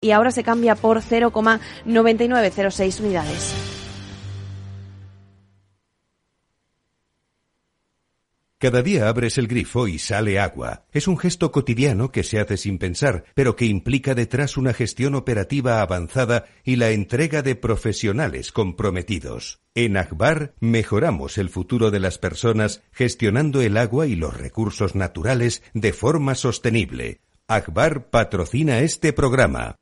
y ahora se cambia por 0,9906 unidades. Cada día abres el grifo y sale agua. Es un gesto cotidiano que se hace sin pensar, pero que implica detrás una gestión operativa avanzada y la entrega de profesionales comprometidos. En Akbar mejoramos el futuro de las personas gestionando el agua y los recursos naturales de forma sostenible. Akbar patrocina este programa.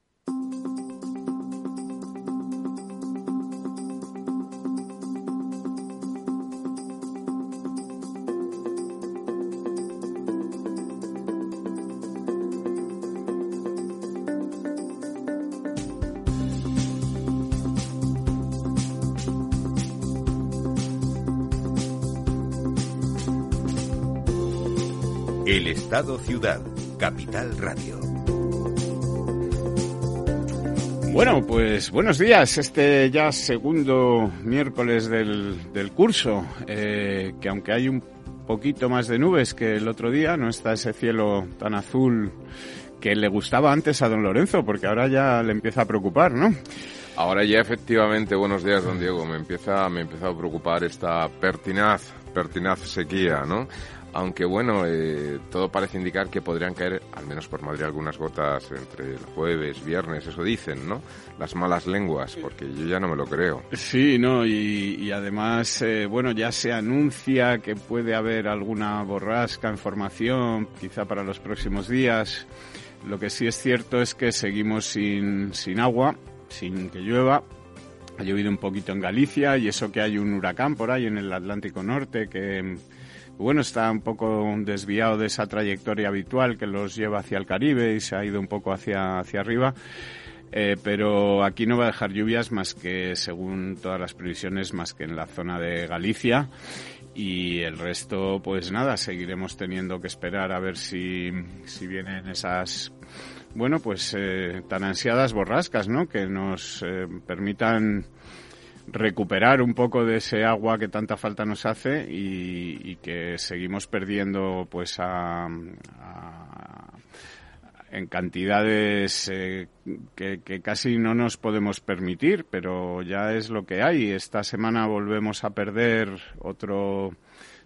Estado Ciudad, Capital Radio. Bueno, pues buenos días. Este ya segundo miércoles del, del curso, eh, que aunque hay un poquito más de nubes que el otro día, no está ese cielo tan azul que le gustaba antes a don Lorenzo, porque ahora ya le empieza a preocupar, ¿no? Ahora ya efectivamente, buenos días, don Diego, me empieza, me empieza a preocupar esta pertinaz, pertinaz sequía, ¿no? Aunque bueno, eh, todo parece indicar que podrían caer, al menos por Madrid, algunas gotas entre el jueves, viernes, eso dicen, ¿no? Las malas lenguas, porque yo ya no me lo creo. Sí, no, y, y además, eh, bueno, ya se anuncia que puede haber alguna borrasca en formación, quizá para los próximos días. Lo que sí es cierto es que seguimos sin, sin agua, sin que llueva. Ha llovido un poquito en Galicia y eso que hay un huracán por ahí en el Atlántico Norte que bueno, está un poco desviado de esa trayectoria habitual que los lleva hacia el Caribe y se ha ido un poco hacia, hacia arriba. Eh, pero aquí no va a dejar lluvias más que, según todas las previsiones, más que en la zona de Galicia. Y el resto, pues nada, seguiremos teniendo que esperar a ver si, si vienen esas, bueno, pues eh, tan ansiadas borrascas, ¿no? Que nos eh, permitan recuperar un poco de ese agua que tanta falta nos hace y, que seguimos perdiendo pues a en cantidades eh, que, que, casi no nos podemos permitir, pero ya es lo que hay. Esta semana volvemos a perder otro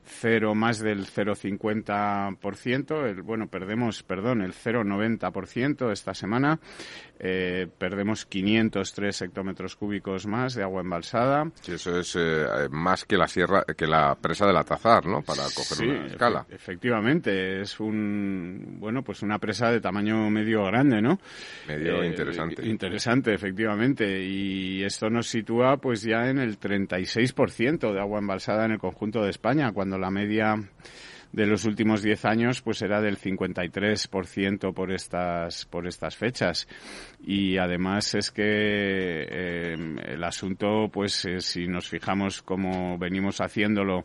cero más del 0,50%, el, bueno, perdemos, perdón, el 0,90% esta semana, eh, perdemos 503 hectómetros cúbicos más de agua embalsada. Sí, eso es eh, más que la sierra, que la presa de la Tazar, ¿no? Para coger sí, una escala. Efe efectivamente, es un, bueno, pues una presa de tamaño medio grande, ¿no? Medio eh, interesante. Interesante, efectivamente, y esto nos sitúa pues ya en el 36% de agua embalsada en el conjunto de España, cuando la media de los últimos 10 años pues era del 53% por estas por estas fechas. Y además es que eh, el asunto pues eh, si nos fijamos como venimos haciéndolo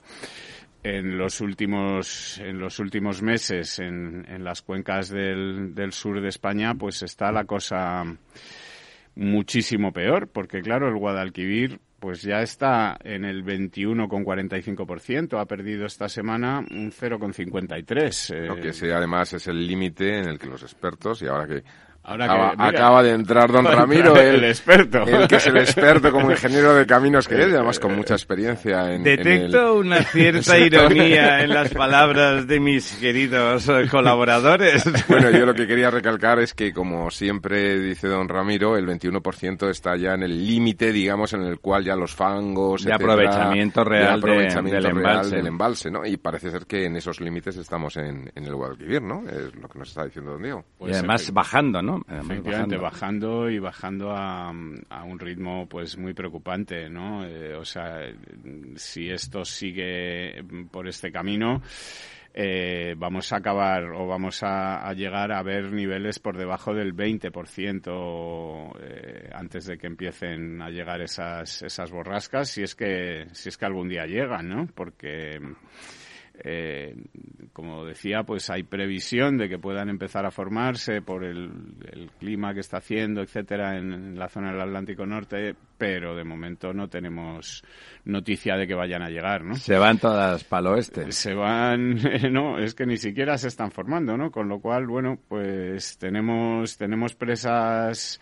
en los últimos en los últimos meses en, en las cuencas del, del sur de España pues está la cosa muchísimo peor porque claro el Guadalquivir pues ya está en el 21,45%. Ha perdido esta semana un 0,53%. Eh... No, que ese además es el límite en el que los expertos, y ahora que Ahora acaba, que, mira, acaba, de entrar don Ramiro, el, el, experto. El que es el experto como ingeniero de caminos que es, y además con mucha experiencia en Detecto en el... una cierta ironía en las palabras de mis queridos colaboradores. Bueno, yo lo que quería recalcar es que, como siempre dice don Ramiro, el 21% está ya en el límite, digamos, en el cual ya los fangos... De etcétera, aprovechamiento real, aprovechamiento de, del, real embalse. del embalse, ¿no? Y parece ser que en esos límites estamos en, en el Guadalquivir, ¿no? Es lo que nos está diciendo don Diego. Pues y además bajando, ¿no? Además Efectivamente, bajando. bajando. y bajando a, a, un ritmo pues muy preocupante, ¿no? Eh, o sea, si esto sigue por este camino, eh, vamos a acabar o vamos a, a, llegar a ver niveles por debajo del 20% eh, antes de que empiecen a llegar esas, esas borrascas, si es que, si es que algún día llegan, ¿no? Porque eh, como decía, pues hay previsión de que puedan empezar a formarse por el, clima que está haciendo, etcétera, en, la zona del Atlántico Norte, pero de momento no tenemos noticia de que vayan a llegar, ¿no? Se van todas para el oeste. Se van, no, es que ni siquiera se están formando, ¿no? Con lo cual, bueno, pues tenemos, tenemos presas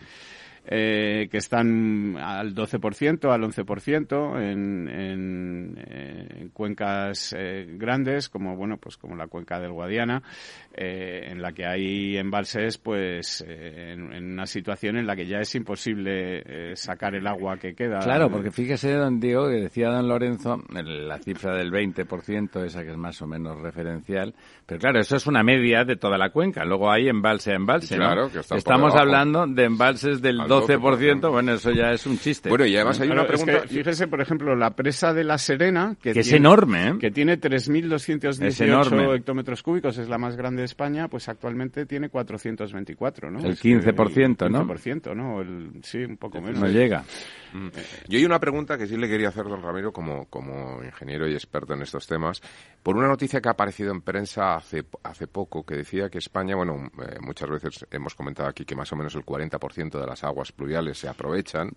eh, que están al 12%, al 11% en, en, en cuencas eh, grandes, como bueno, pues como la cuenca del Guadiana, eh, en la que hay embalses, pues eh, en, una situación en la que ya es imposible eh, sacar el agua que queda. Claro, porque fíjese, don Diego, que decía don Lorenzo, la cifra del 20%, esa que es más o menos referencial, pero claro, eso es una media de toda la cuenca. Luego hay embalse a embalse. Claro, que Estamos hablando de embalses del 12%, bueno, eso ya es un chiste. Bueno, y además hay una pregunta. fíjese, por ejemplo, la presa de La Serena, que, es enorme, ¿eh? que tiene 3.218 hectómetros cúbicos, es la más grande de España, pues actualmente tiene 424, ¿no? El 15%, ¿no? El 15%, ¿no? El, sí, un poco menos. No llega. Mm. Yo hay una pregunta que sí le quería hacer, don Ramiro, como, como ingeniero y experto en estos temas, por una noticia que ha aparecido en prensa hace, hace poco, que decía que España, bueno, eh, muchas veces hemos comentado aquí que más o menos el 40% de las aguas pluviales se aprovechan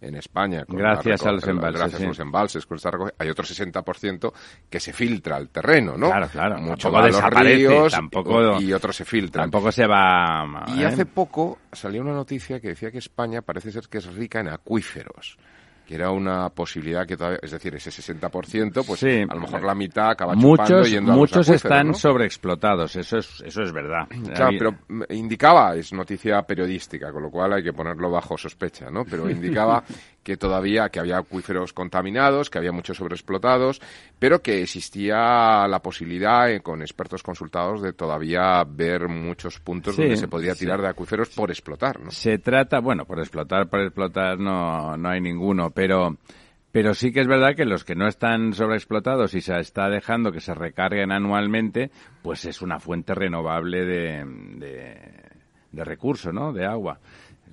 en España. gracias a los embalses. Gracias a los embalses. Con esta hay otro 60% que se filtra al terreno, ¿no? Claro, claro. Mucho va a los ríos tampoco, y otro se filtra. Tampoco se va... Y hace poco salió una noticia que decía que España parece ser que es rica en acuíferos que era una posibilidad que todavía, es decir, ese 60%, pues a lo mejor la mitad acaba muchos, chupando yendo a Muchos están sobreexplotados, eso es, eso es verdad. Claro, pero indicaba, es noticia periodística, con lo cual hay que ponerlo bajo sospecha, ¿no? Pero indicaba que todavía, que había acuíferos contaminados, que había muchos sobreexplotados, pero que existía la posibilidad, eh, con expertos consultados, de todavía ver muchos puntos donde se podría tirar de acuíferos por explotar, ¿no? Se trata, bueno, por explotar, por explotar no, no hay ninguno, pero pero sí que es verdad que los que no están sobreexplotados y se está dejando que se recarguen anualmente, pues es una fuente renovable de, de, de recursos, ¿no? De agua.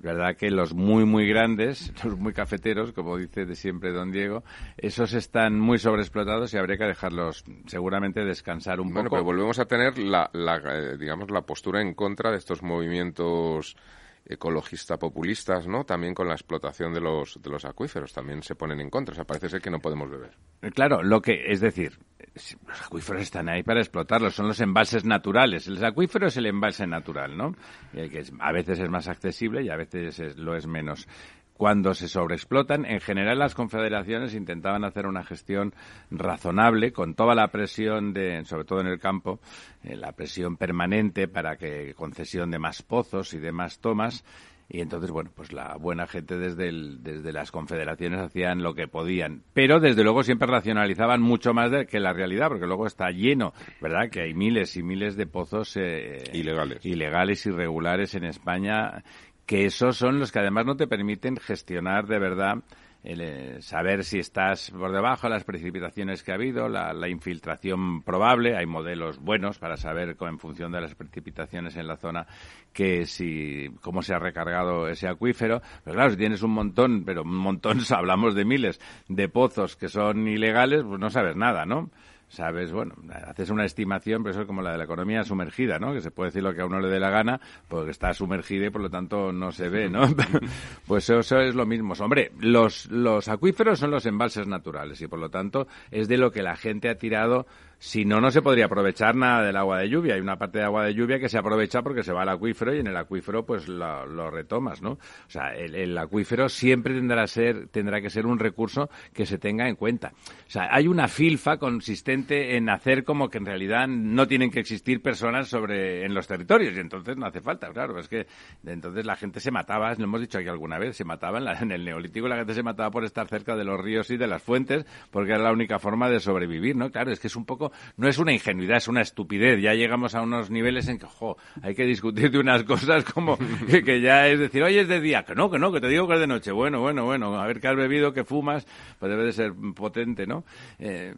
Es verdad que los muy, muy grandes, los muy cafeteros, como dice de siempre don Diego, esos están muy sobreexplotados y habría que dejarlos seguramente descansar un bueno, poco. Bueno, pero volvemos a tener la, la, eh, digamos, la postura en contra de estos movimientos ecologista populistas, ¿no? También con la explotación de los, de los acuíferos, también se ponen en contra. O sea, parece ser que no podemos beber. Eh, claro, lo que, es decir, los acuíferos están ahí para explotarlos, son los embalses naturales. El acuífero es el embalse natural, ¿no? Que a veces es más accesible y a veces lo es menos cuando se sobreexplotan, en general las confederaciones intentaban hacer una gestión razonable con toda la presión de, sobre todo en el campo, eh, la presión permanente para que concesión de más pozos y de más tomas. Y entonces, bueno, pues la buena gente desde, desde las confederaciones hacían lo que podían. Pero, desde luego, siempre racionalizaban mucho más de, que la realidad, porque luego está lleno, ¿verdad? Que hay miles y miles de pozos eh, ilegales. ilegales, irregulares en España que esos son los que además no te permiten gestionar de verdad el, eh, saber si estás por debajo de las precipitaciones que ha habido, la, infiltración probable, hay modelos buenos para saber en función de las precipitaciones en la zona que si cómo se ha recargado ese acuífero, pero claro, si tienes un montón, pero un montón, hablamos de miles de pozos que son ilegales, pues no sabes nada, ¿no? Sabes, bueno, haces una estimación, pero eso es como la de la economía sumergida, ¿no? Que se puede decir lo que a uno le dé la gana, porque está sumergida y por lo tanto no se ve, ¿no? pues eso, es lo mismo. Hombre, los, los acuíferos son los embalses naturales y por lo tanto es de lo que la gente ha tirado si no, no se podría aprovechar nada del agua de lluvia. Hay una parte de agua de lluvia que se aprovecha porque se va al acuífero y en el acuífero pues lo, retomas, ¿no? O sea, el, acuífero siempre tendrá, ser, tendrá que ser un recurso que se tenga en cuenta. O sea, hay una filfa consistente en hacer como que en realidad no tienen que existir personas sobre en los territorios y entonces no hace falta, claro. Es que entonces la gente se mataba, lo hemos dicho aquí alguna vez, se mataba en, en el neolítico la gente se mataba por estar cerca de los ríos y de las fuentes porque era la única forma de sobrevivir, ¿no? Claro, es que es un poco no es una ingenuidad, es una estupidez. Ya llegamos a unos niveles en que, jo, hay que discutir de unas cosas como que, ya es decir, oye, es de día, que no, que no, que te digo que es de noche. Bueno, bueno, bueno, a ver qué has bebido, qué fumas, pues debe de ser potente, ¿no? Eh,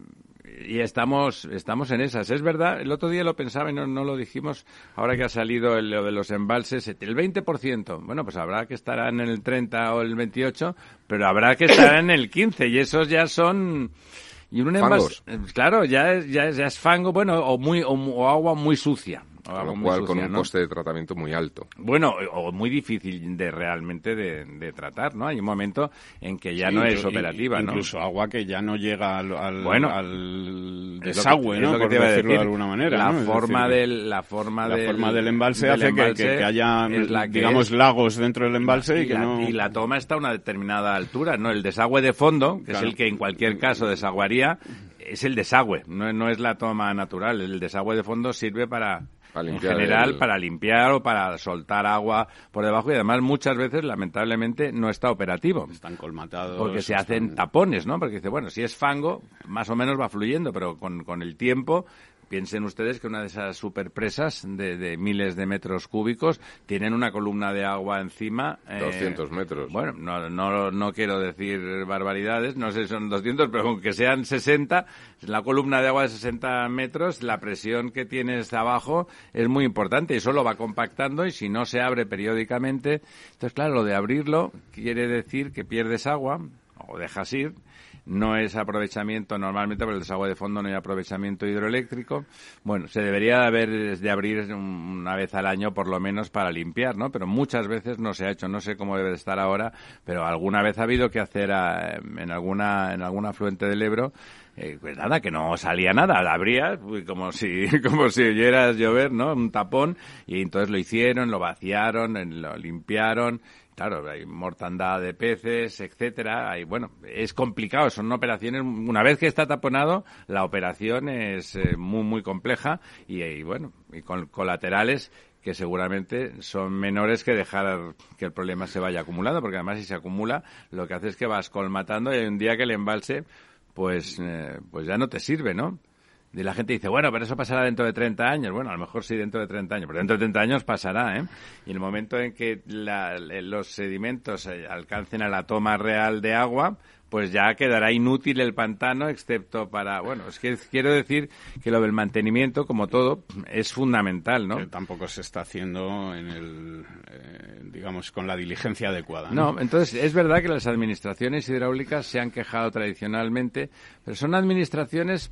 y estamos, estamos en esas. Es verdad, el otro día lo pensaba y no, no lo dijimos, ahora que ha salido lo de los embalses, el 20%. Bueno, pues habrá que estar en el 30 o el 28, pero habrá que estar en el 15 y esos ya son Y un Fangos. embalse, claro, ya es, ya es, ya es fango, bueno, o muy o, o agua muy sucia. Con lo con un ¿no? coste de tratamiento muy alto. Bueno, o muy difícil de realmente de, de tratar, ¿no? Hay un momento en que ya Sí, no es operativa, ¿no? Incluso agua que ya no llega al, al, Bueno, al Es lo que- desagüe, es ¿no? lo que Por te iba a decirlo decir. de alguna manera. La forma decir, del, la forma la del, forma del embalse del hace que- que, que haya, la que digamos, es. lagos dentro del embalse y, y, que la, no... y la toma está a una determinada altura, ¿no? El desagüe de fondo, que Claro. es el que en cualquier caso desaguaría, es el desagüe, no, no es la toma natural. El desagüe de fondo sirve Para en limpiar general, el- para limpiar o para soltar agua por debajo y además muchas veces, lamentablemente, no está operativo. Están colmatados. Porque se están- hacen tapones, ¿no? Porque dice, bueno, si es fango, más o menos va fluyendo, pero con, con el tiempo, piensen ustedes que una de esas superpresas de, de miles de metros cúbicos tienen una columna de agua encima. eh, 200 metros. Bueno, no, no, no quiero decir barbaridades, no sé si son 200, pero aunque sean 60, la columna de agua de 60 metros, la presión que tienes abajo es muy importante y eso lo va compactando y si no se abre periódicamente, entonces claro, lo de abrirlo quiere decir que pierdes agua o dejas ir, no es aprovechamiento normalmente por el desagüe de fondo no hay aprovechamiento hidroeléctrico. Bueno se debería de haber de abrir un- una vez al año por lo menos para limpiar no pero muchas veces no se ha hecho. No sé cómo debe de estar ahora pero alguna vez ha habido que hacer ah, en alguna en algún afluente del Ebro eh, pues nada, que no salía nada, la abrías como si, como si oyeras llover, ¿no? Un tapón, y entonces lo hicieron, lo vaciaron, lo limpiaron, claro, hay mortandad de peces, etcétera, hay, bueno, es complicado, son operaciones, una vez que está taponado, la operación es eh, muy, muy compleja, y, bueno, y con colaterales que seguramente son menores que dejar que el problema se vaya acumulando, porque además si se acumula, lo que hace es que vas colmatando y hay un día que el embalse pues, eh, pues ya no te sirve, ¿no? Y la gente dice, bueno, pero eso pasará dentro de 30 años. Bueno, a lo mejor sí dentro de 30 años, pero dentro de 30 años pasará, ¿eh? Y en el momento en que la- los sedimentos eh, alcancen a la toma real de agua, pues ya quedará inútil el pantano, excepto para, bueno, es que quiero decir que lo del mantenimiento, como todo, es fundamental, ¿no? que tampoco se está haciendo en el, eh, digamos, con la diligencia adecuada. No, entonces es verdad que las administraciones hidráulicas se han quejado tradicionalmente, pero son administraciones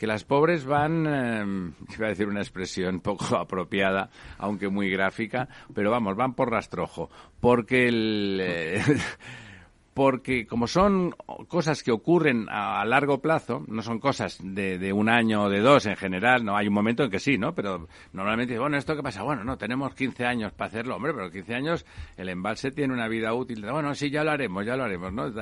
que las pobres van, eh, iba a decir una expresión poco apropiada, aunque muy gráfica, pero vamos, van por rastrojo, porque el, eh, porque como son cosas que ocurren a, a largo plazo, no son cosas de, de un año o de dos en general, no hay un momento en que sí, ¿no? Pero normalmente, bueno, ¿esto qué pasa? Bueno, no, tenemos 15 años para hacerlo, hombre, pero 15 años el embalse tiene una vida útil. Bueno, sí, ya lo haremos, ya lo haremos, ¿no?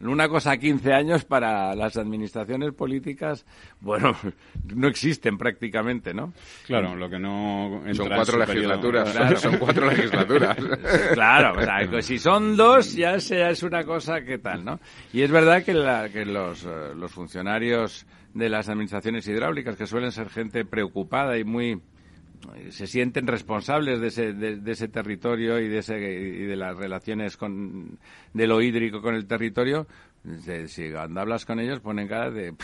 Una cosa a 15 años para las administraciones políticas, bueno, no existen prácticamente, ¿no? Claro, lo que no Son cuatro legislaturas. Claro. Son cuatro legislaturas. Claro, o sea, que si son dos, ya sea es una cosa que tal, ¿no? Y es verdad que, la- que los, eh, los funcionarios de las administraciones hidráulicas, que suelen ser gente preocupada y muy eh, se sienten responsables de ese, de, ese territorio y de ese y de las relaciones con de lo hídrico con el territorio de- si cuando hablas con ellos ponen cara de,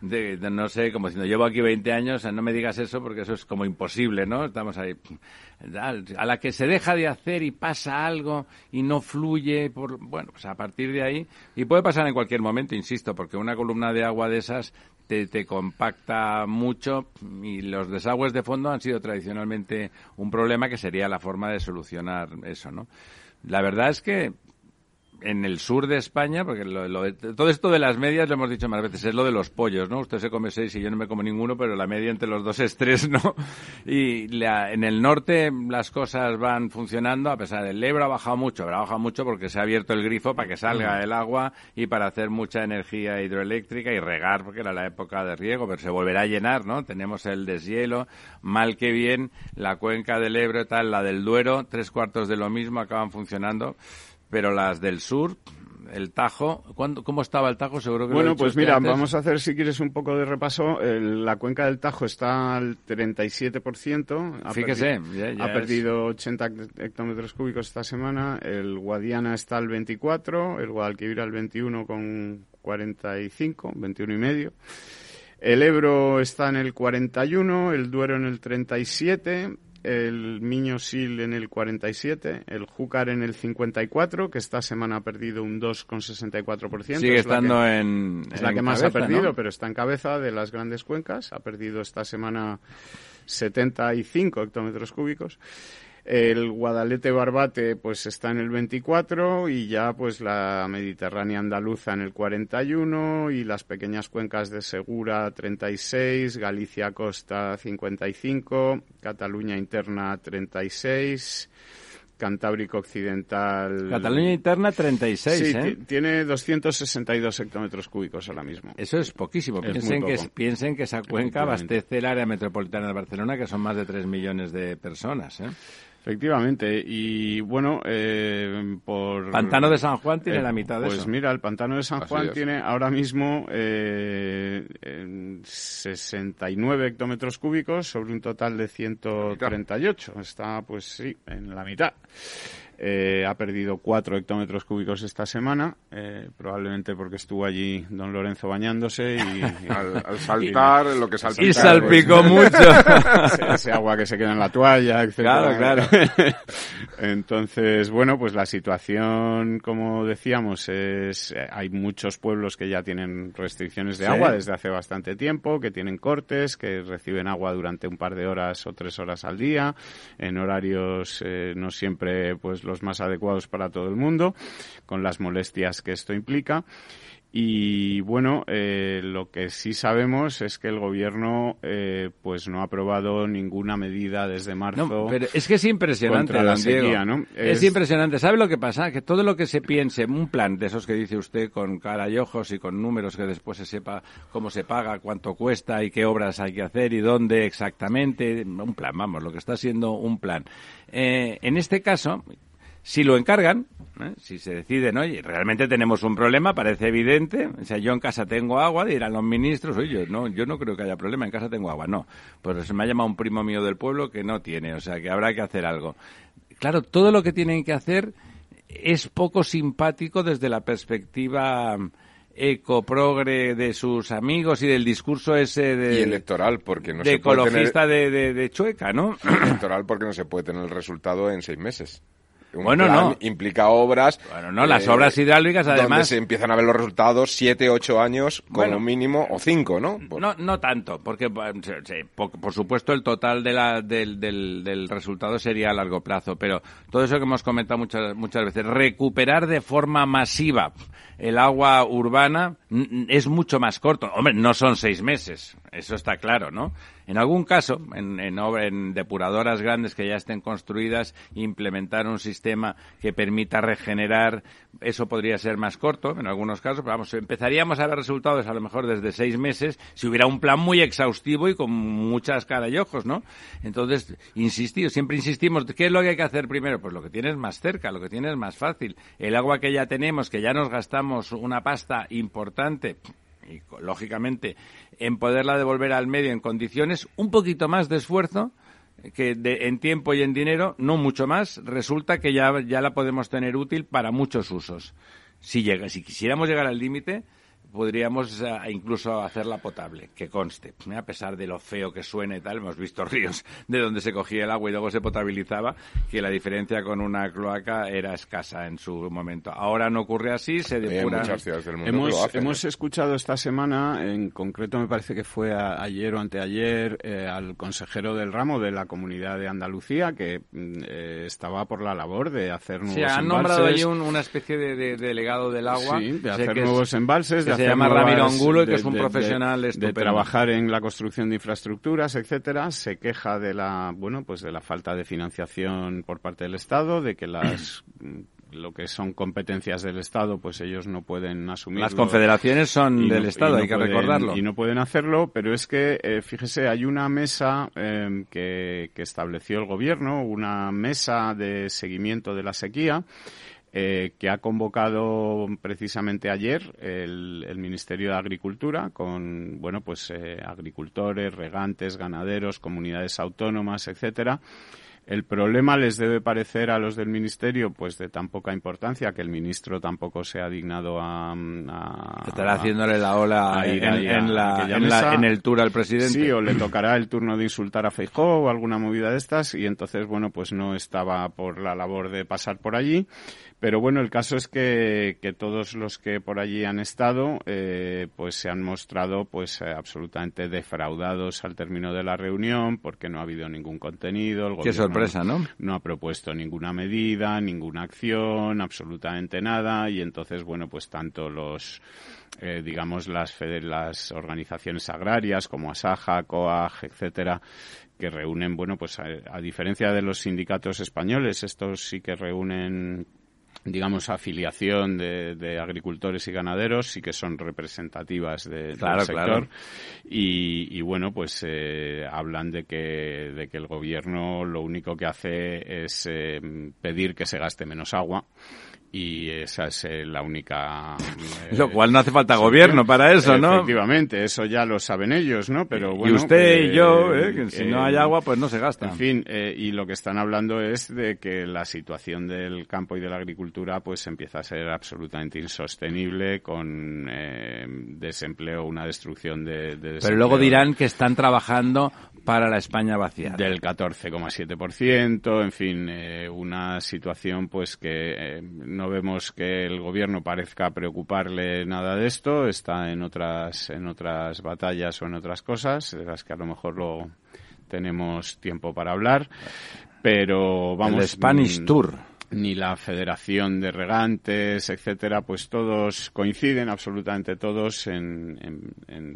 de, no sé como diciendo llevo aquí 20 años no me digas eso porque eso es como imposible no estamos ahí a la que se deja de hacer y pasa algo y no fluye por bueno pues a partir de ahí y puede pasar en cualquier momento insisto porque una columna de agua de esas te, te compacta mucho y los desagües de fondo han sido tradicionalmente un problema que sería la forma de solucionar eso, ¿no? La verdad es que en el sur de España, porque lo- lo de- todo esto de las medias lo hemos dicho más veces, es lo de los pollos, ¿no? Usted se come seis y yo no me como ninguno, pero la media entre los dos es tres, ¿no? Y la- en el norte las cosas van funcionando, a pesar del Ebro ha bajado mucho, pero ha bajado mucho porque se ha abierto el grifo para que salga el agua y para hacer mucha energía hidroeléctrica y regar, porque era la época de riego, pero se volverá a llenar, ¿no? Tenemos el deshielo, mal que bien, la cuenca del Ebro y tal, la del Duero, tres cuartos de lo mismo acaban funcionando pero las del sur, el Tajo, ¿cuándo- ¿cómo estaba el Tajo? Seguro que lo Bueno, he dicho pues mira, antes. vamos a hacer, si quieres, un poco de repaso. El- la cuenca del Tajo está al 37%. Ha Fíjese, perdi- ya- ya ha es- perdido 80 hectómetros cúbicos esta semana. El Guadiana está al 24, el Guadalquivir al 21 con 45, 21 y medio. El Ebro está en el 41, el Duero en el 37, el Miño Sil en el 47, el Júcar en el 54, que esta semana ha perdido un 2,64%. Sigue estando en. Es la que más ha perdido, pero está en cabeza de las grandes cuencas. Ha perdido esta semana 75 hectómetros cúbicos. El Guadalete Barbate pues está en el 24 y ya pues la Mediterránea andaluza en el 41 y las pequeñas cuencas de Segura 36, Galicia Costa 55, Cataluña Interna 36. Cantábrico Occidental. Cataluña Interna 36, sí, ¿eh? tiene 262 hectómetros cúbicos ahora mismo. Eso es poquísimo. piensen, que, piensen que esa cuenca abastece el área metropolitana de Barcelona, que son más de 3 millones de personas, ¿eh? Efectivamente, y bueno, eh, por... Pantano de San Juan tiene eh, la mitad de pues eso. Pues mira, el Pantano de San Así Juan es. tiene ahora mismo eh, 69 hectómetros cúbicos sobre un total de 138. Está, pues sí, en la mitad. Eh, ha perdido 4 hectómetros cúbicos esta semana, eh, probablemente porque estuvo allí don Lorenzo bañándose y... y- Al, al saltar, lo que salta. Y salpicó mucho. ese, ese agua que se queda en la toalla, etcétera. Claro, Entonces, bueno, pues la situación, como decíamos, es eh, hay muchos pueblos que ya tienen restricciones de Sí. agua desde hace bastante tiempo, que tienen cortes, que reciben agua durante un par de horas o tres horas al día, en horarios eh, no siempre pues los más adecuados para todo el mundo, con las molestias que esto implica. Y bueno, eh, lo que sí sabemos es que el gobierno eh, pues no ha aprobado ninguna medida desde marzo. No, pero es que es impresionante, la sequía, ¿no? Es... Es- impresionante. ¿Sabe lo que pasa? Que todo lo que se piense, un plan de esos que dice usted con cara y ojos y con números que después se sepa cómo se paga, cuánto cuesta y qué obras hay que hacer y dónde exactamente, un plan, vamos, lo que está siendo un plan. Eh, en este caso, si lo encargan, ¿eh? si se deciden, oye, realmente tenemos un problema, parece evidente, o sea, yo en casa tengo agua, dirán los ministros, oye, yo no, yo no creo que haya problema, en casa tengo agua, no. Pues se me ha llamado un primo mío del pueblo que no tiene, o sea, que habrá que hacer algo. Claro, todo lo que tienen que hacer es poco simpático desde la perspectiva ecoprogre de sus amigos y del discurso ese de, Y electoral, porque no de se puede tener... ecologista de, de- de Chueca, ¿no? electoral porque no se puede tener el resultado en seis meses. Un Bueno, plan no. implica obras. Bueno, no, las obras hidráulicas, Donde además- se empiezan a ver los resultados siete, ocho años como Bueno. mínimo, o cinco, ¿no? Por- No, no tanto, porque eh, por, por supuesto el total de la, del, del, del resultado sería a largo plazo, pero todo eso que hemos comentado muchas, muchas veces, recuperar de forma masiva el agua urbana es mucho más corto. Hombre, no son seis meses, eso está claro, ¿no? En algún caso, en, en, en depuradoras grandes que ya estén construidas, implementar un sistema que permita regenerar, eso podría ser más corto en algunos casos, pero vamos, empezaríamos a ver resultados a lo mejor desde seis meses si hubiera un plan muy exhaustivo y con muchas caras y ojos, ¿no? Entonces, insistir, siempre insistimos, ¿qué es lo que hay que hacer primero? Pues lo que tienes más cerca, lo que tienes más fácil. El agua que ya tenemos, que ya nos gastamos una pasta importante, y lógicamente en poderla devolver al medio en condiciones, un poquito más de esfuerzo que de- en tiempo y en dinero, no mucho más, resulta que ya, ya la podemos tener útil para muchos usos. Si, llega, si quisiéramos llegar al límite, podríamos eh, incluso hacerla potable, que conste. ¿eh? A pesar de lo feo que suena y tal, hemos visto ríos de donde se cogía el agua y luego se potabilizaba, que la diferencia con una cloaca era escasa en su momento. Ahora no ocurre así, se Hay depura. muchas ciudades del mundo que Hemos, lo hacen, hemos ¿eh? escuchado esta semana, en concreto me parece que fue a- ayer o anteayer, eh, al consejero del ramo de la Comunidad de Andalucía, que mm, eh, estaba por la labor de hacer nuevos Sí, han embalses. nombrado allí un- una especie de, de- de delegado del agua. Sí, de hacer es- nuevos embalses, de se llama Ramiro Angulo y que de- es un de- profesional de, de trabajar en la construcción de infraestructuras, etcétera. Se queja de la, bueno, pues de la falta de financiación por parte del Estado, de que las lo que son competencias del Estado, pues ellos no pueden asumir. Las confederaciones son del no- Estado, no hay que pueden- recordarlo. Y no pueden hacerlo, pero es que, eh, fíjese, hay una mesa eh, que, que estableció el gobierno, una mesa de seguimiento de la sequía, eh, que ha convocado precisamente ayer el, el Ministerio de Agricultura con, bueno, pues eh, agricultores, regantes, ganaderos, comunidades autónomas, etcétera, El problema les debe parecer a los del ministerio pues de tan poca importancia que el ministro tampoco se ha dignado a, estar haciéndole la ola en, la, en, el tour al presidente. Sí, o le tocará el turno de insultar a Feijóo o alguna movida de estas y entonces bueno pues no estaba por la labor de pasar por allí pero bueno, el caso es que, que todos los que por allí han estado, eh, pues se han mostrado pues eh, absolutamente defraudados al término de la reunión porque no ha habido ningún contenido. Qué sorpresa, ¿no? No ha propuesto ninguna medida, ninguna acción, absolutamente nada. Y entonces, bueno, pues tanto los eh, digamos las, las organizaciones agrarias como Asaja, COAG, etcétera, que reúnen, bueno, pues a, diferencia de los sindicatos españoles, estos sí que reúnen digamos, afiliación de, agricultores y ganaderos, sí que son representativas de, del sector. Y, bueno, pues eh, hablan de que, de que el gobierno lo único que hace es eh, pedir que se gaste menos agua y esa es eh, la única. Eh, lo cual no hace falta gobierno para eso, ¿no? Efectivamente, eso ya lo saben ellos, ¿no? Pero bueno. Y usted y yo, eh, que si no hay agua, pues no se gasta. En fin, y lo que están hablando es de que la situación del campo y de la agricultura, pues empieza a ser absolutamente insostenible con desempleo, una destrucción de, de Pero luego dirán que están trabajando para la España vacía. Del 14,7%, en fin, eh, una situación pues que eh, no vemos que el gobierno parezca preocuparle nada de esto, está en otras, en otras batallas o en otras cosas, de las que a lo mejor lo tenemos tiempo para hablar, pero vamos... El Spanish mm, Tour ni la Federación de Regantes, etcétera, pues todos coinciden, absolutamente todos, en,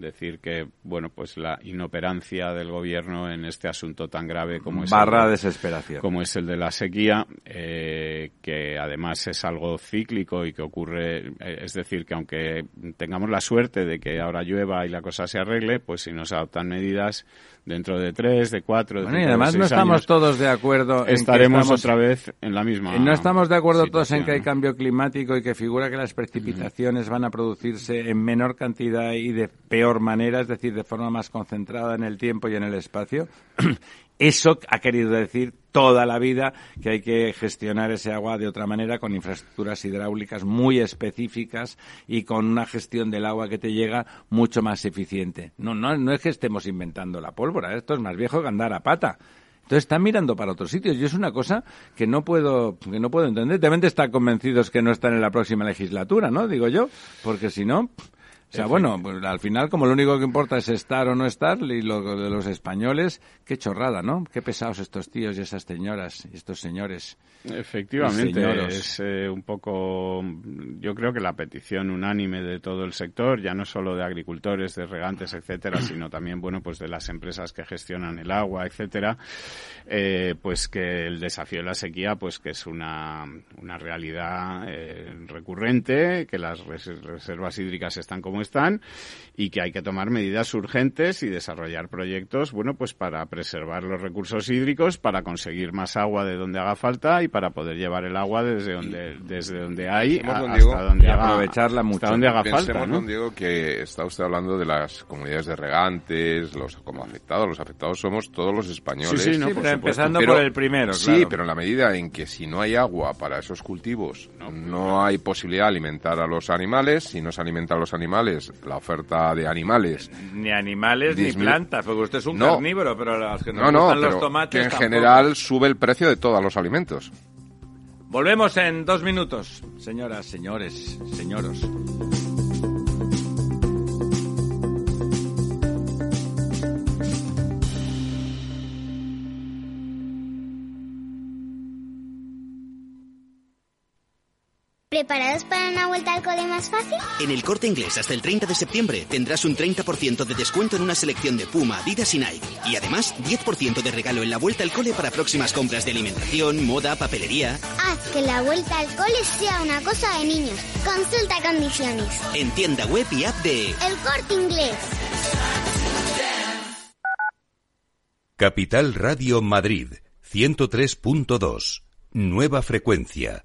decir que, bueno, pues la inoperancia del gobierno en este asunto tan grave como es barra desesperación, como es el de la sequía, eh, que además es algo cíclico y que ocurre, eh, es decir, que aunque tengamos la suerte de que ahora llueva y la cosa se arregle, pues si no se adoptan medidas dentro de tres, de cuatro, de bueno, y además no estamos todos de acuerdo. Estaremos otra vez en la misma. No estamos de acuerdo todos en que hay cambio climático y que figura que las precipitaciones van a producirse en menor cantidad y de peor manera, es decir, de forma más concentrada en el tiempo y en el espacio. Eso ha querido decir toda la vida que hay que gestionar ese agua de otra manera con infraestructuras hidráulicas muy específicas y con una gestión del agua que te llega mucho más eficiente. No, no, no es que estemos inventando la pólvora, esto es más viejo que andar a pata. Entonces están mirando para otros sitios y es una cosa que no puedo que no puedo entender. Deben de estar convencidos que no están en la próxima legislatura, ¿no? Digo yo, porque si no, o sea, bueno, pues al final como lo único que importa es estar o no estar, y lo de los españoles, qué chorrada, ¿no? Qué pesados estos tíos y esas señoras y estos señores. Efectivamente, es eh, un poco, yo creo que la petición unánime de todo el sector, ya no solo de agricultores, de regantes, etcétera, sino también, bueno, pues de las empresas que gestionan el agua, etcétera, eh, pues que el desafío de la sequía, pues que es una, una realidad eh, recurrente, que las reservas hídricas están como están y que hay que tomar medidas urgentes y desarrollar proyectos, bueno, pues para preservar los recursos hídricos, para conseguir más agua de donde haga falta y para poder llevar el agua desde donde desde donde hay hasta donde haga, aprovecharla mucho. donde haga falta, ¿no? Diego, que está usted hablando de las comunidades de regantes, los como afectados, los afectados somos todos los españoles. Sí, sí, pero empezando por el primero, Sí, pero en la medida en que si no hay agua para esos cultivos, no, no hay posibilidad de alimentar a los animales, si no se alimenta a los animales la oferta de animales. Ni animales ni plantas, porque usted es un carnívoro, pero las que no, los tomates. Que en general sube el precio de todos los alimentos. Volvemos en dos minutos, señoras, señores, señoros. ¿Preparados para una vuelta al cole más fácil? En el corte inglés hasta el 30 de septiembre tendrás un 30% de descuento en una selección de Puma, Adidas y Nike. Y además 10% de regalo en la vuelta al cole para próximas compras de alimentación, moda, papelería. Haz que la vuelta al cole sea una cosa de niños. Consulta condiciones. En tienda web y app de El corte inglés. Capital Radio Madrid 103.2. Nueva frecuencia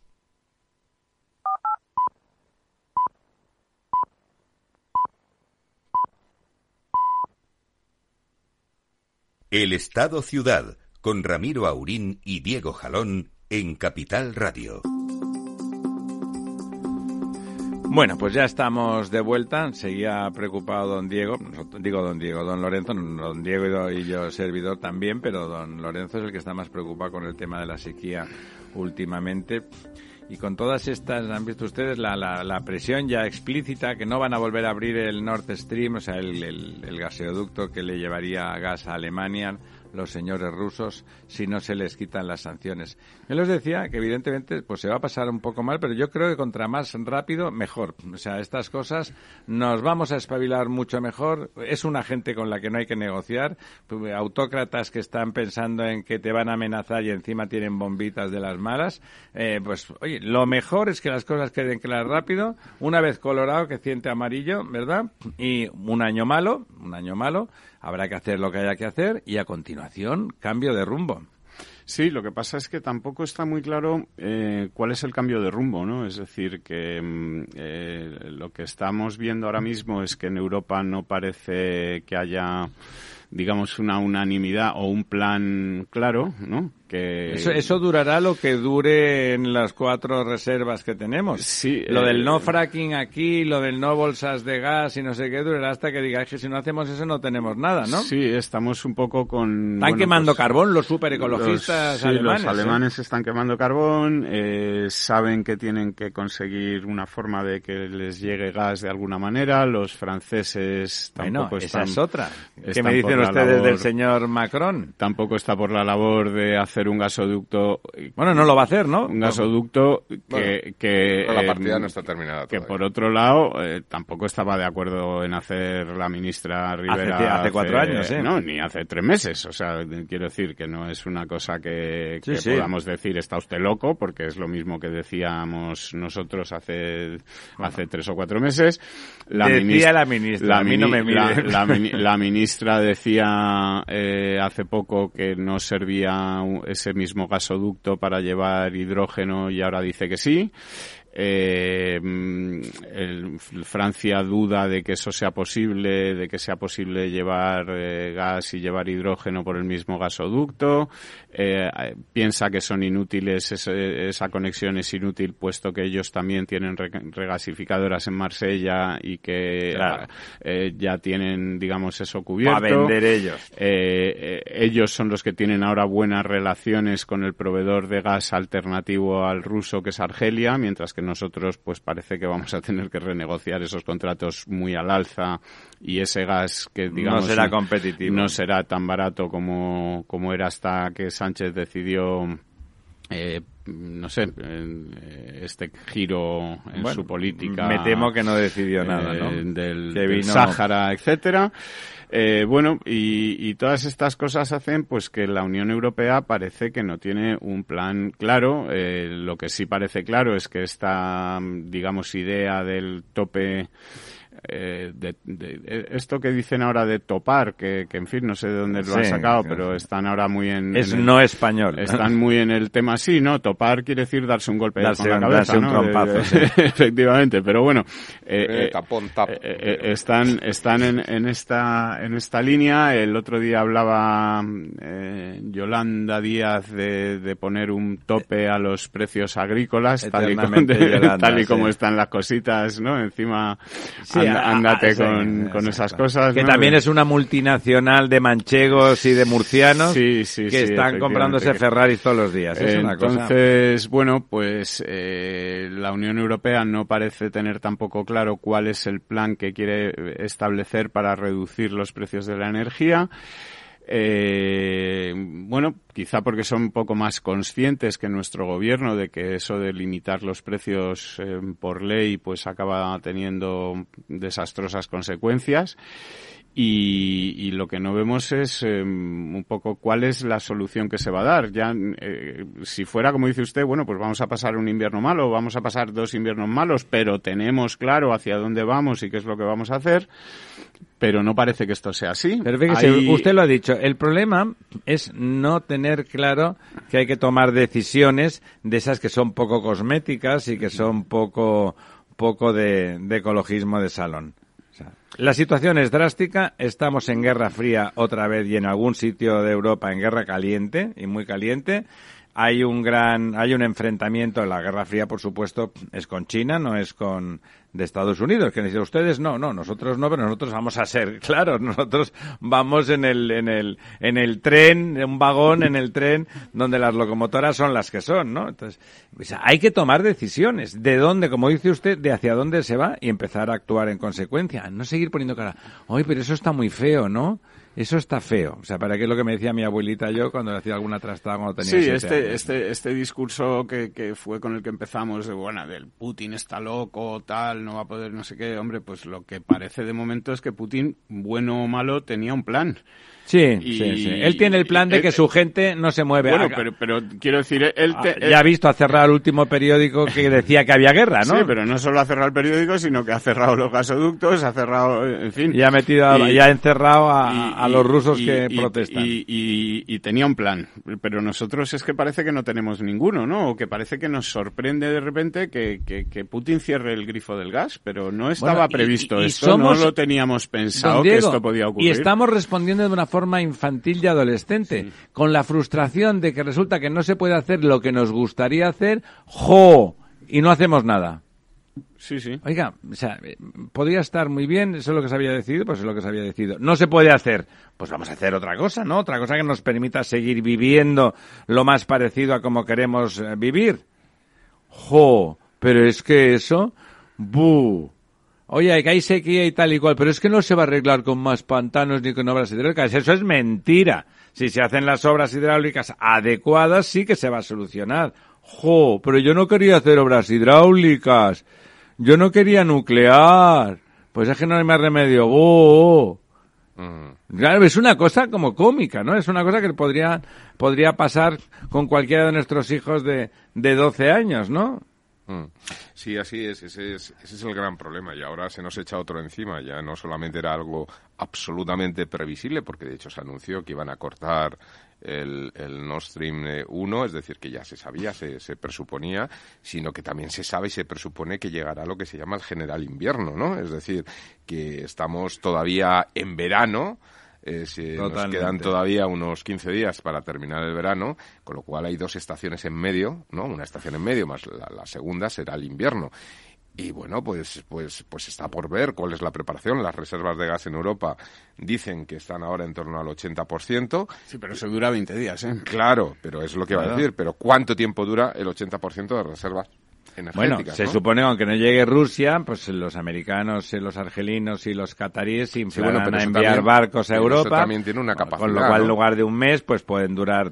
El Estado Ciudad, con Ramiro Aurín y Diego Jalón en Capital Radio. Bueno, pues ya estamos de vuelta. Seguía preocupado don Diego, digo don Diego, don Lorenzo, don Diego y yo servidor también, pero don Lorenzo es el que está más preocupado con el tema de la sequía últimamente. Y con todas estas, han visto ustedes la, la, presión ya explícita que no van a volver a abrir el Nord Stream, o sea, el, el gaseoducto que le llevaría gas a Alemania los señores rusos si no se les quitan las sanciones. Yo les decía que evidentemente pues se va a pasar un poco mal, pero yo creo que contra más rápido mejor. O sea, estas cosas nos vamos a espabilar mucho mejor. Es una gente con la que no hay que negociar. Autócratas que están pensando en que te van a amenazar y encima tienen bombitas de las malas. Eh, pues oye, lo mejor es que las cosas queden claras rápido. Una vez colorado que siente amarillo, ¿verdad? Y un año malo, un año malo habrá que hacer lo que haya que hacer y a continuación cambio de rumbo. Sí, lo que pasa es que tampoco está muy claro eh, cuál es el cambio de rumbo, ¿no? Es decir, que mm, eh, lo que estamos viendo ahora mismo es que en Europa no parece que haya digamos, una unanimidad o un plan claro, ¿no? Que... Eso, durará lo que dure en las cuatro reservas que tenemos. Sí. Lo del no eh, fracking aquí, lo del no bolsas de gas y no sé qué, durará hasta que diga que si no hacemos eso no tenemos nada, ¿no? Sí, estamos un poco con... Están quemando pues, carbón los super ecologistas alemanes. los alemanes están quemando carbón, eh, saben que tienen que conseguir una forma de que les llegue gas de alguna manera, los franceses tampoco están... esa es otra. ¿Qué me dicen ustedes del señor Macron? Tampoco está por la labor de hacer un gasoducto. Bueno, no lo va a hacer, ¿no? Un gasoducto que. que la partida no está terminada. Que por otro lado, eh, tampoco estaba de acuerdo en hacer la ministra Rivera. Hace, cuatro años, ¿eh? No, ni hace tres meses. O sea, quiero decir que no es una cosa que, podamos decir está usted loco, porque es lo mismo que decíamos nosotros hace, hace tres o cuatro meses. La decía la ministra, la, a mí no me la, ministra decía eh, hace poco que no servía ese mismo gasoducto para llevar hidrógeno y ahora dice que sí. Eh, Francia duda de que eso sea posible, de que sea posible llevar eh, gas y llevar hidrógeno por el mismo gasoducto. Eh, piensa que son inútiles, esa conexión es inútil puesto que ellos también tienen regasificadoras en Marsella y que ya tienen, digamos, eso cubierto. A vender ellos. ellos son los que tienen ahora buenas relaciones con el proveedor de gas alternativo al ruso que es Argelia, mientras que nosotros pues parece que vamos a tener que renegociar esos contratos muy al alza y ese gas que digamos no será competitivo. no será tan barato como, como era hasta que Sánchez decidió eh, no sé, este giro en su política. Me temo que no decidió nada, ¿no? Eh, del, del Sáhara, etcétera. Eh, bueno, y, todas estas cosas hacen pues que la Unión Europea parece que no tiene un plan claro. Eh, lo que sí parece claro es que esta, digamos, idea del tope eh, de, de, esto que dicen ahora de topar, que, que en fin, no sé de dónde lo han sacado, pero están ahora muy en... Es no español. Están muy en el tema, sí, ¿no? Topar quiere decir darse un golpe darse, con la cabeza, un trompazo, Efectivamente, pero bueno, eh, eh, están, están en, en, esta, en esta línea. El otro día hablaba Yolanda Díaz de, de, poner un tope a los precios agrícolas, tal y, como, tal y como están las cositas, ¿no? Encima ándate con, con esas cosas. Que también es una multinacional de manchegos y de murcianos sí, sí, que están comprándose Ferraris todos los días. Es Entonces, bueno, pues eh, la Unión Europea no parece tener tampoco claro cuál es el plan que quiere establecer para reducir los precios de la energía. Eh, bueno, quizá porque son un poco más conscientes que nuestro gobierno de que eso de limitar los precios eh, por ley pues acaba teniendo desastrosas consecuencias. Y, lo que no vemos es em, un poco cuál es la solución que se va a dar. Ya, eh, si fuera como dice usted, bueno, pues vamos a pasar un invierno malo, vamos a pasar dos inviernos malos, pero tenemos claro hacia dónde vamos y qué es lo que vamos a hacer. Pero no parece que esto sea así. Pero fíjese, usted lo ha dicho. El problema es no tener claro que hay que tomar decisiones de esas que son poco cosméticas y que son poco, poco de ecologismo de salón. La situación es drástica, estamos en guerra fría otra vez y en algún sitio de Europa en guerra caliente y muy caliente. Hay un gran, hay un enfrentamiento, la Guerra Fría, por supuesto, es con China, no es con de Estados Unidos, que dicen ustedes no, no, nosotros no, pero nosotros vamos a ser, claro, nosotros vamos en el, en el, en el tren, en un vagón, en el tren, donde las locomotoras son las que son, ¿no? Entonces, hay que tomar decisiones, de dónde, como dice usted, de hacia dónde se va y empezar a actuar en consecuencia, no seguir poniendo cara, oye, pero eso está muy feo, ¿no? Eso está feo. O sea, ¿para qué es lo que me decía mi abuelita yo cuando hacía alguna trastada cuando tenía Sí, este, este, este discurso que, que fue con el que empezamos, de, bueno, del Putin está loco, tal, no va a poder no sé qué, hombre, pues lo que parece de momento es que Putin, bueno o malo, tenía un plan. Sí, sí, sí. Él tiene el plan de que su gente no se mueve. Bueno, pero, pero quiero decir, él... Ah, ya ha visto, ha cerrado el último periódico que decía que había guerra, ¿no? Sí, pero no solo ha cerrado el periódico, sino que ha cerrado los gasoductos, ha cerrado, en fin... Y ha metido, ya ha encerrado a, los rusos que protestan. Y, tenía un plan, pero nosotros es que parece que no tenemos ninguno, ¿no? O que parece que nos sorprende de repente que, que, Putin cierre el grifo del gas, pero no estaba previsto esto, no lo teníamos pensado que esto podía ocurrir. Y estamos respondiendo de una forma infantil y adolescente, con la frustración de que resulta que no se puede hacer lo que nos gustaría hacer, ¡jo! Y no hacemos nada. Sí, sí. Oiga, o sea, podría estar muy bien, eso es lo que se había decidido, pues es lo que se había decidido. No se puede hacer, pues vamos a hacer otra cosa, ¿no? Otra cosa que nos permita seguir viviendo lo más parecido a como queremos eh, vivir. ¡Jo! Pero es que eso, ¡bu! Oye, que hay sequía y tal y cual, pero es que no se va a arreglar con más pantanos ni con obras hidráulicas. Eso es mentira. Si se hacen las obras hidráulicas adecuadas, sí que se va a solucionar. Jo, pero yo no quería hacer obras hidráulicas. Yo no quería nuclear. Pues es que no hay más remedio. Oh, Claro, es una cosa como cómica, ¿no? Es una cosa que podría, podría pasar con cualquiera de nuestros hijos de, de 12 años, ¿no? Mm. Sí, así es. Ese, es. ese es el gran problema. Y ahora se nos echa otro encima. Ya no solamente era algo absolutamente previsible, porque de hecho se anunció que iban a cortar el, el Nord Stream 1, es decir, que ya se sabía, se, se, presuponía, sino que también se sabe y se presupone que llegará lo que se llama el general invierno, ¿no? Es decir, que estamos todavía en verano, eh, nos quedan todavía unos 15 días para terminar el verano, con lo cual hay dos estaciones en medio, ¿no? Una estación en medio más la, segunda será el invierno. Y bueno, pues, pues, pues está por ver cuál es la preparación. Las reservas de gas en Europa dicen que están ahora en torno al 80%. Sí, pero eso dura 20 días, ¿eh? Claro, pero es lo que va a decir. Pero ¿cuánto tiempo dura el 80% de reservas bueno, se supone aunque no llegue Rusia, pues los americanos, los argelinos y los cataríes se a enviar barcos a Europa. también tiene una capacidad. Con lo cual, en lugar de un mes, pues pueden durar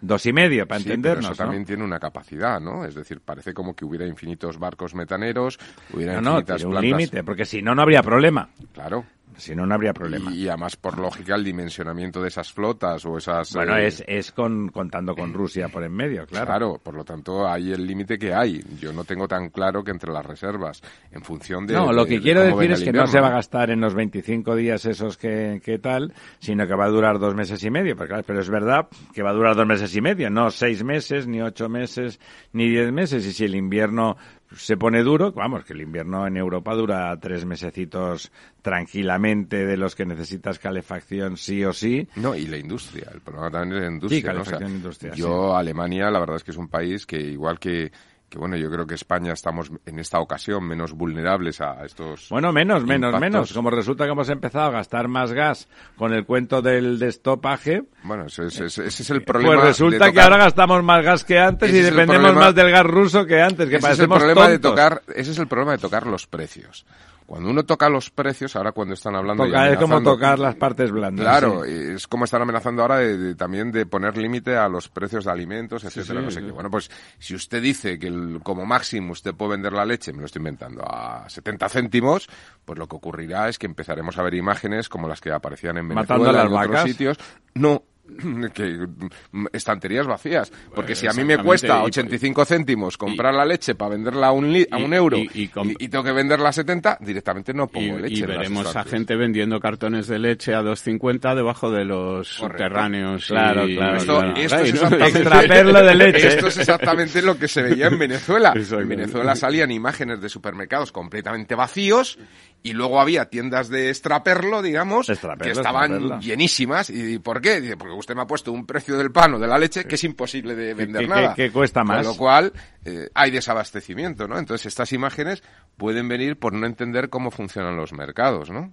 dos y medio, para entendernos. eso también tiene una capacidad, ¿no? Es decir, parece como que hubiera infinitos barcos metaneros, hubiera no, infinitas no, un límite, porque si no, no habría problema. Claro. Si no, no habría problema. Y, además, por lógica, el dimensionamiento de esas flotas o esas... Bueno, eh, es, es con, contando con Rusia por en medio, claro. Claro, por lo tanto, hay el límite que hay. Yo no tengo tan claro que entre las reservas, en función de... No, lo que quiero decir es que no se va a gastar en los 25 días esos que, que, tal, sino que va a durar dos meses y medio. Pero, pero es verdad que va a durar dos meses y medio, no seis meses, ni ocho meses, ni diez meses. Y si el invierno se pone duro, vamos, que el invierno en Europa dura tres mesecitos tranquilamente de los que necesitas calefacción sí o sí. No, y la industria, el problema también es la industria. Sí, calefacción industrial. Yo, Alemania, la verdad es que es un país que igual que que bueno, yo creo que España estamos en esta ocasión menos vulnerables a estos. Bueno, menos, menos, impactos. menos. Como resulta que hemos empezado a gastar más gas con el cuento del destopaje, Bueno, ese, ese- es el problema. pues resulta que ahora gastamos más gas que antes y Ese dependemos problema- más del gas ruso que antes, que ese es el problema de tocar, ese es el problema de tocar los precios. Cuando uno toca los precios, ahora cuando están hablando Toca- es como tocar las partes blandas. Claro, sí. es como están amenazando ahora de, de- también de poner límite a los precios de alimentos, etcétera, sí, no sé qué. Bueno, pues si usted dice que el- como máximo usted puede vender la leche, me lo estoy inventando, a 70 céntimos, pues lo que ocurrirá es que empezaremos a ver imágenes como las que aparecían en Matando Venezuela, a las en otros vacas. sitios. No, que mm, estanterías vacías, porque si a mí me cuesta y- 85 céntimos comprar la leche para venderla a un, li- a y- un euro y- y, y y tengo que venderla a 70, directamente no Y, pongo leche. y veremos a gente vendiendo cartones de leche a 2.50 debajo de los Correcto. subterráneos. Claro, y- claro, Esto, claro. esto Ay, es exactamente, de leche. Esto es exactamente lo que se veía en Venezuela. En. Venezuela salían imágenes de supermercados completamente vacíos y luego había tiendas de extraperlo, digamos, Extraperlo, que estaban llenísimas. ¿Y por qué? Dice, porque usted me ha puesto un precio del pan o de la leche que es imposible de vender nada. que cuesta más. Con lo cual, eh, hay desabastecimiento, ¿no? Entonces, estas imágenes pueden venir por no entender cómo funcionan los mercados, ¿no?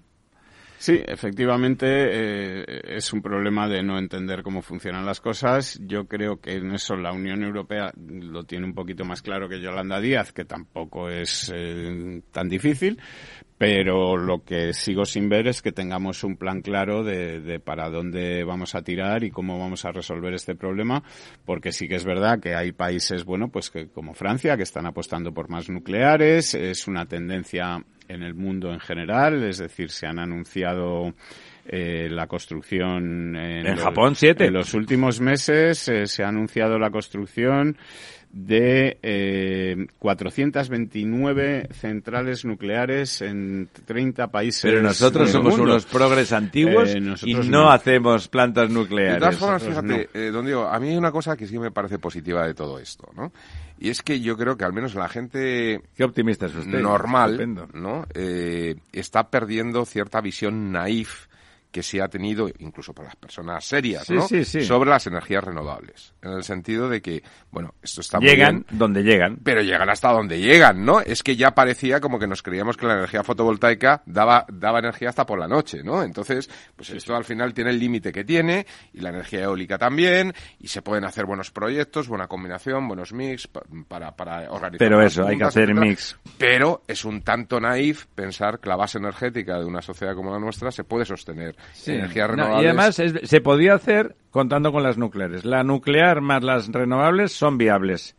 Sí, efectivamente eh, es un problema de no entender cómo funcionan las cosas. Yo creo que en eso la Unión Europea lo tiene un poquito más claro que Yolanda Díaz, que tampoco es eh, tan difícil. Pero lo que sigo sin ver es que tengamos un plan claro de, de para dónde vamos a tirar y cómo vamos a resolver este problema, porque sí que es verdad que hay países, bueno, pues que como Francia, que están apostando por más nucleares, es una tendencia en el mundo en general, es decir, se han anunciado eh, la construcción en, En lo- Japón, siete. En los últimos meses eh, se ha anunciado la construcción de eh, 429 centrales nucleares en 30 países. Pero nosotros del somos mundo. unos progres antiguos Eh, y no, no. hacemos plantas De nucleares. todas formas, nosotros fíjate, eh, don Diego, a mí hay una cosa que sí me parece positiva de todo esto, ¿no? Y es que yo creo que al menos la gente Qué optimista es usted. normal. ¿no? Eh, está perdiendo cierta visión naif que se ha tenido, incluso por las personas serias, Sí, ¿no? sí, sí. Sobre las energías renovables. En el sentido de que, bueno, esto está muy Llegan bien, donde llegan. pero llegan hasta donde llegan, ¿no? Es que ya parecía como que nos creíamos que la energía fotovoltaica daba, daba energía hasta por la noche, ¿no? Entonces, pues esto al final tiene el límite que tiene, y la energía eólica también, y se pueden hacer buenos proyectos, buena combinación, buenos mix, pa- para, para organizar. Pero eso, hay que hacer mix. Pero es un tanto naif pensar que la base energética de una sociedad como la nuestra se puede sostener. Sí. Energías No, renovables. y además es- se podía hacer contando con las nucleares. La nuclear más las renovables son viables.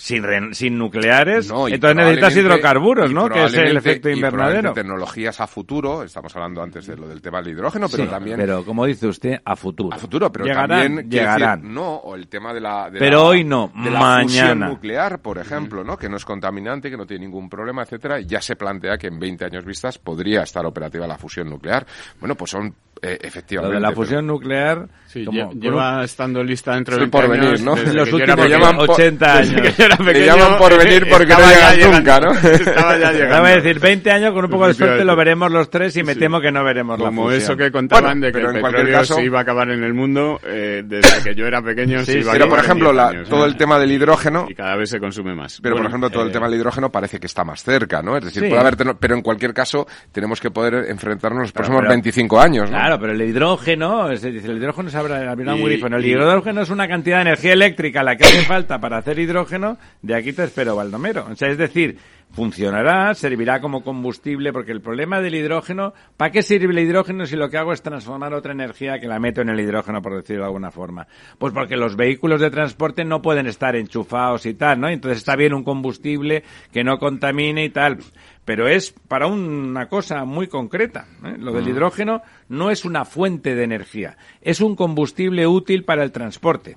Sin, re- sin nucleares, No, y entonces necesitas hidrocarburos, y ¿no? Que es el efecto y invernadero. probablemente tecnologías a futuro, estamos hablando antes de lo del tema del hidrógeno, pero Sí, también pero como dice usted, a futuro. a futuro, pero llegarán, también llegarán. decir, no, o el tema de la de Pero la- hoy no, de la mañana. fusión nuclear, por ejemplo, ¿no? Que no es contaminante, que no tiene ningún problema, etcétera, y ya se plantea que en 20 años vistas podría estar operativa la fusión nuclear. Bueno, pues son eh, Lo efectivamente de la pero- fusión nuclear, Sí, como- lleva estando lista dentro de el 20 porvenir, años, ¿no? desde Los últimos pequeño. llaman por- 80 Desde años. que yo era Le pequeño, llaman por venir porque no estaba ya llegas llegando. nunca, ¿no? Estaba ya llegando. De decir 20 años, con un poco de suerte lo veremos los tres y me Sí. temo que no veremos la Como fusión. eso que contaban Bueno, de que pero el en petróleo caso- se iba a acabar en el mundo, eh, desde que yo era pequeño Sí, se iba a sí, Pero, por ejemplo, 10 la- años, todo ¿eh? el tema del hidrógeno, Y cada vez se consume más. Pero, por ejemplo, todo el eh, tema del hidrógeno parece que está más cerca, ¿no? Es decir, Sí. puede haber, pero en cualquier caso tenemos que poder enfrentarnos los Pero- próximos pero- 25 años, ¿no? Claro, pero el hidrógeno, es decir, el hidrógeno se abre abrirá un Y- grifo. El hidrógeno es una cantidad de energía eléctrica la que hace falta para hacer hidrógeno, de aquí te espero, Baldomero. O sea, es decir, funcionará, servirá como combustible, porque el problema del hidrógeno, ¿para qué sirve el hidrógeno si lo que hago es transformar otra energía que la meto en el hidrógeno, por decirlo de alguna forma? Pues porque los vehículos de transporte no pueden estar enchufados y tal, ¿no? Entonces está bien un combustible que no contamine y tal. Pero es para una cosa muy concreta. ¿eh? Lo del hidrógeno no es una fuente de energía, es un combustible útil para el transporte.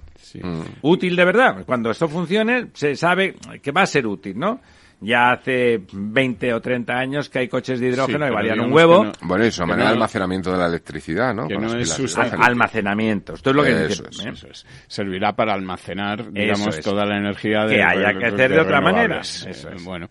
Útil de verdad. Cuando esto funcione, se sabe que va a ser útil, ¿no? Ya hace 20 o 30 años que hay coches de hidrógeno Sí, pero valían un huevo. no- Bueno, y su manera de almacenamiento de la electricidad, ¿no? que Con no es almacenamiento. Esto es lo que Eso dice. es, ¿eh? Eso es. Servirá para almacenar, digamos, es. toda la energía de, Que haya que hacer de otra manera. renovables. Eso Eh, es. Bueno,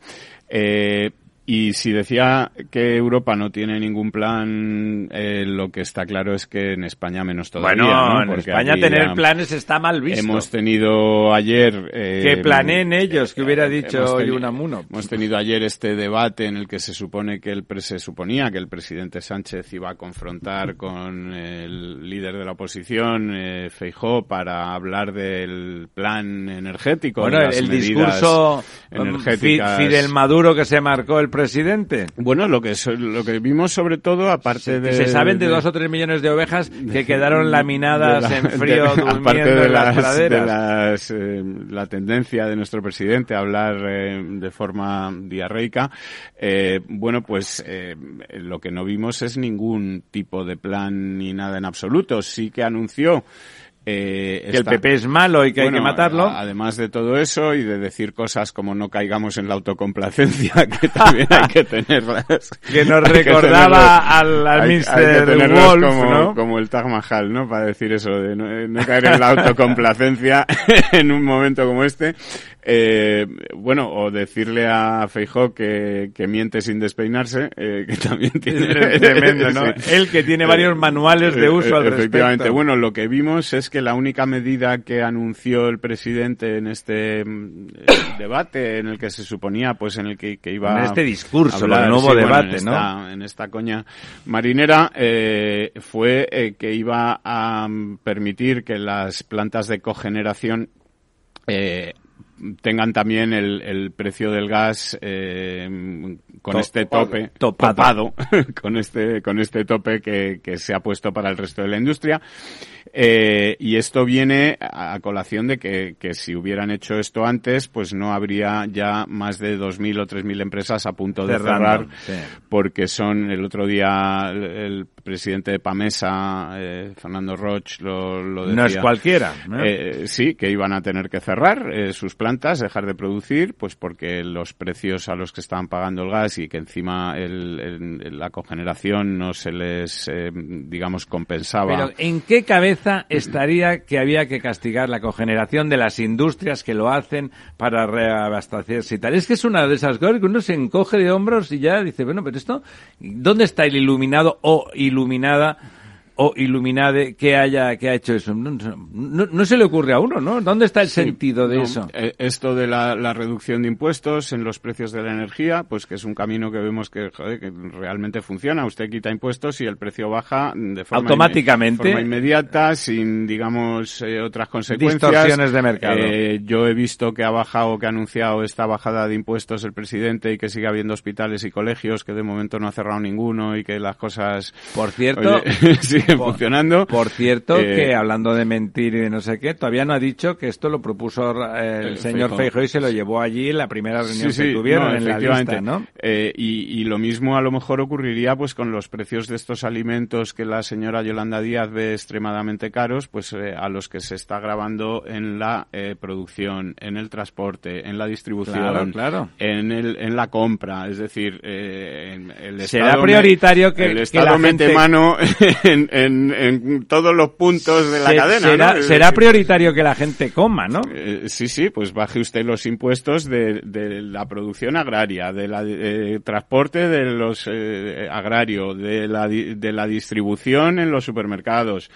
eh, Y si decía que Europa no tiene ningún plan, eh, lo que está claro es que en España menos todavía. Bueno, ¿no? en España tener planes está mal visto. Hemos tenido ayer... eh, que planeen ellos, que hubiera dicho hoy Unamuno. Hemos tenido ayer este debate en el que se supone que el se suponía que el presidente Sánchez iba a confrontar con el líder de la oposición, eh, Feijó, para hablar del plan energético. Bueno, de el, las el medidas discurso um, Fidel Maduro que se marcó el presidente. Bueno, lo que lo que vimos sobre todo, aparte de se saben de dos o tres millones de ovejas que quedaron laminadas la- en frío de- durmiendo aparte de en las, las, de praderas. las, eh, la tendencia de nuestro presidente a hablar eh, de forma diarreica, eh, bueno, pues lo que no vimos es ningún tipo de plan ni nada en absoluto. Sí que anunció eh, Que el PP es malo y que hay que matarlo. Además de todo eso y de decir cosas como no caigamos en la autocomplacencia, que también hay que tenerlas. Que nos recordaba al- al Mr. Wolf, como, ¿no? como el Taj Mahal, ¿no? Para decir eso de no, eh, no caer en la autocomplacencia en un momento como este. Eh, bueno, o decirle a Feijó que, que miente sin despeinarse, eh, que también tiene... Es tremendo, ¿no? Sí. Él que tiene varios manuales de Eh, uso al Efectivamente. respecto. Bueno, lo que vimos es que la única medida que anunció el presidente en este mm, eh, debate, en el que se suponía, pues en el que, que iba En este discurso, el nuevo sí, bueno, debate, en ¿no? esta- En esta coña marinera, eh, fue eh, que iba a mm, permitir que las plantas de cogeneración eh, tengan también el, el precio del gas eh, con To- este tope topado. con este con este tope que, que se ha puesto para el resto de la industria Eh, y esto viene a colación de que, que si hubieran hecho esto antes, pues no habría ya más de 2.000 o 3.000 empresas a punto de Cerrando, cerrar, sí. porque son el otro día el, el presidente de Pamesa, eh, Fernando Roch, lo, lo decía. No es cualquiera. sí, que iban a tener que cerrar sus dejar de producir, pues porque los precios a los que estaban pagando el gas y que encima el- la cogeneración no se les, eh, digamos, compensaba. Pero ¿en qué cabeza estaría que había que castigar la cogeneración de las industrias que lo hacen para reabastecerse y tal? Es que es una de esas cosas que uno se encoge de hombros y ya dice, bueno, pero esto, ¿dónde está el iluminado o iluminada o iluminade que haya que ha hecho eso? No, no- no se le ocurre a uno, ¿no? ¿Dónde está el Sí, sentido de no, eso? eh, Esto de la, la reducción de impuestos en los precios de la energía, pues que es un camino que vemos que, joder, que realmente funciona. Usted quita impuestos y el precio baja de forma, Automáticamente. inme- forma inmediata, sin, digamos, eh, otras consecuencias. Distorsiones de mercado. Eh, yo he visto que ha bajado, que ha anunciado esta bajada de impuestos el presidente y que sigue habiendo hospitales y colegios, que de momento no ha cerrado ninguno y que las cosas Por cierto, oye, siguen por- funcionando. Por cierto, Eh, que hablando de mentir y de no sé qué, todavía no ha dicho que esto lo propuso el señor Feijóo. Feijóo y se lo llevó allí en la primera reunión Sí, que sí, tuvieron no, en la efectivamente. lista, ¿no? Eh, y, y lo mismo a lo mejor ocurriría pues con los precios de estos alimentos que la señora Yolanda Díaz ve extremadamente caros, pues eh, a los que se está grabando en la producción, en el transporte, en la distribución, Claro, claro. en el en la compra, es decir, eh, en- el Será Estado prioritario que- el que Estado la mete mano en, en- en todos los puntos de la Se- cadena, será, será prioritario que la gente coma, ¿no? eh, sí, sí, pues baje usted los impuestos de, de la producción agraria, de la eh, transporte de los eh, agrario, de la, de la distribución en los supermercados,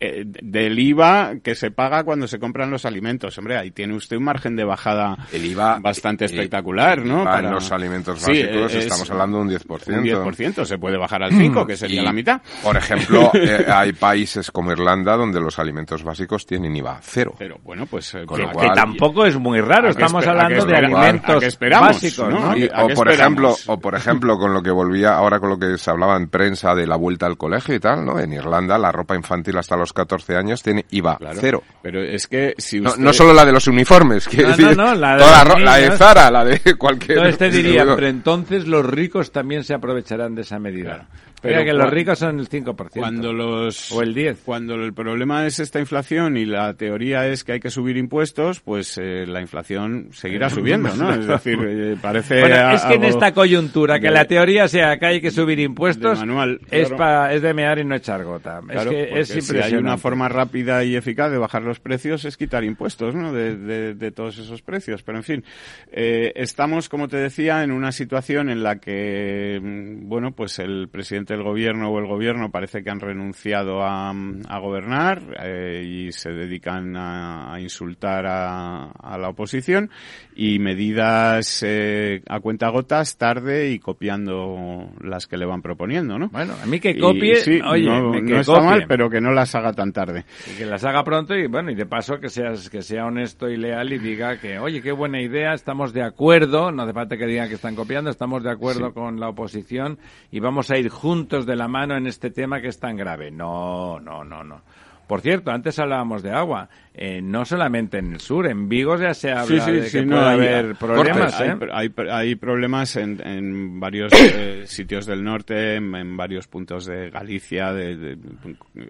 eh, del IVA que se paga cuando se compran los alimentos. Hombre, ahí tiene usted un margen de bajada El IVA bastante eh, espectacular, ¿no? IVA en Para- los alimentos Sí, básicos es estamos hablando de un 10%. Un 10%, se puede bajar al 5%, que sería Y, la mitad. Por ejemplo, eh, hay países como Irlanda donde los alimentos básicos tienen IVA cero. Pero bueno, pues... eh, Con que- lo Que cual- tampoco es muy raro, ¿A qué estamos hablando de alimentos básicos, no? ¿no? Y- Y- ¿a o por ejemplo, o por ejemplo con lo que volvía ahora con lo que se hablaba en prensa de la vuelta al colegio y tal, ¿no? En Irlanda la ropa infantil hasta los 14 años tiene IVA Claro. cero. Pero es que si No, usted... no solo la de los uniformes, quiero No, no, decir, no, la de toda los ro- la de. Zara, la de cualquier. Entonces te diría, pero entonces los ricos también se aprovecharán de esa medida. Pero que los ricos son el 5%. Cuando los, o el 10. Cuando el problema es esta inflación y la teoría es que hay que subir impuestos, pues eh, la inflación seguirá subiendo, ¿no? Es decir, eh, parece... Bueno, es que en esta coyuntura, que la teoría sea que hay que subir impuestos, manual, es, pa, es de mear y no echar gota. es que es si hay una forma rápida y eficaz de bajar los precios es quitar impuestos, ¿no? De, de, de todos esos precios. Pero, en fin, eh, estamos, como te decía, en una situación en la que, mm, bueno, pues el presidente del gobierno o el gobierno parece que han renunciado a, a gobernar eh, y se dedican a, a insultar a, a, la oposición y medidas eh, a cuenta gotas, tarde y copiando las que le van proponiendo, ¿no? Bueno, a mí que copie, oye, no, que no está mal, pero que no las haga tan tarde. Y que las haga pronto y bueno, y de paso que seas que sea honesto y leal y diga que, oye, qué buena idea, estamos de acuerdo, no hace falta que digan que están copiando, estamos de acuerdo sí. con la oposición y vamos a ir juntos de la mano en este tema que es tan grave. No, no, no, no. Por cierto, antes hablábamos de agua. Eh, no solamente en el sur, en Vigo ya se habla sí, sí, de sí, que no, puede hay, haber problemas. Hay, ¿eh? hay, hay, problemas en, en varios eh, sitios del norte, en, en, varios puntos de Galicia, de, de,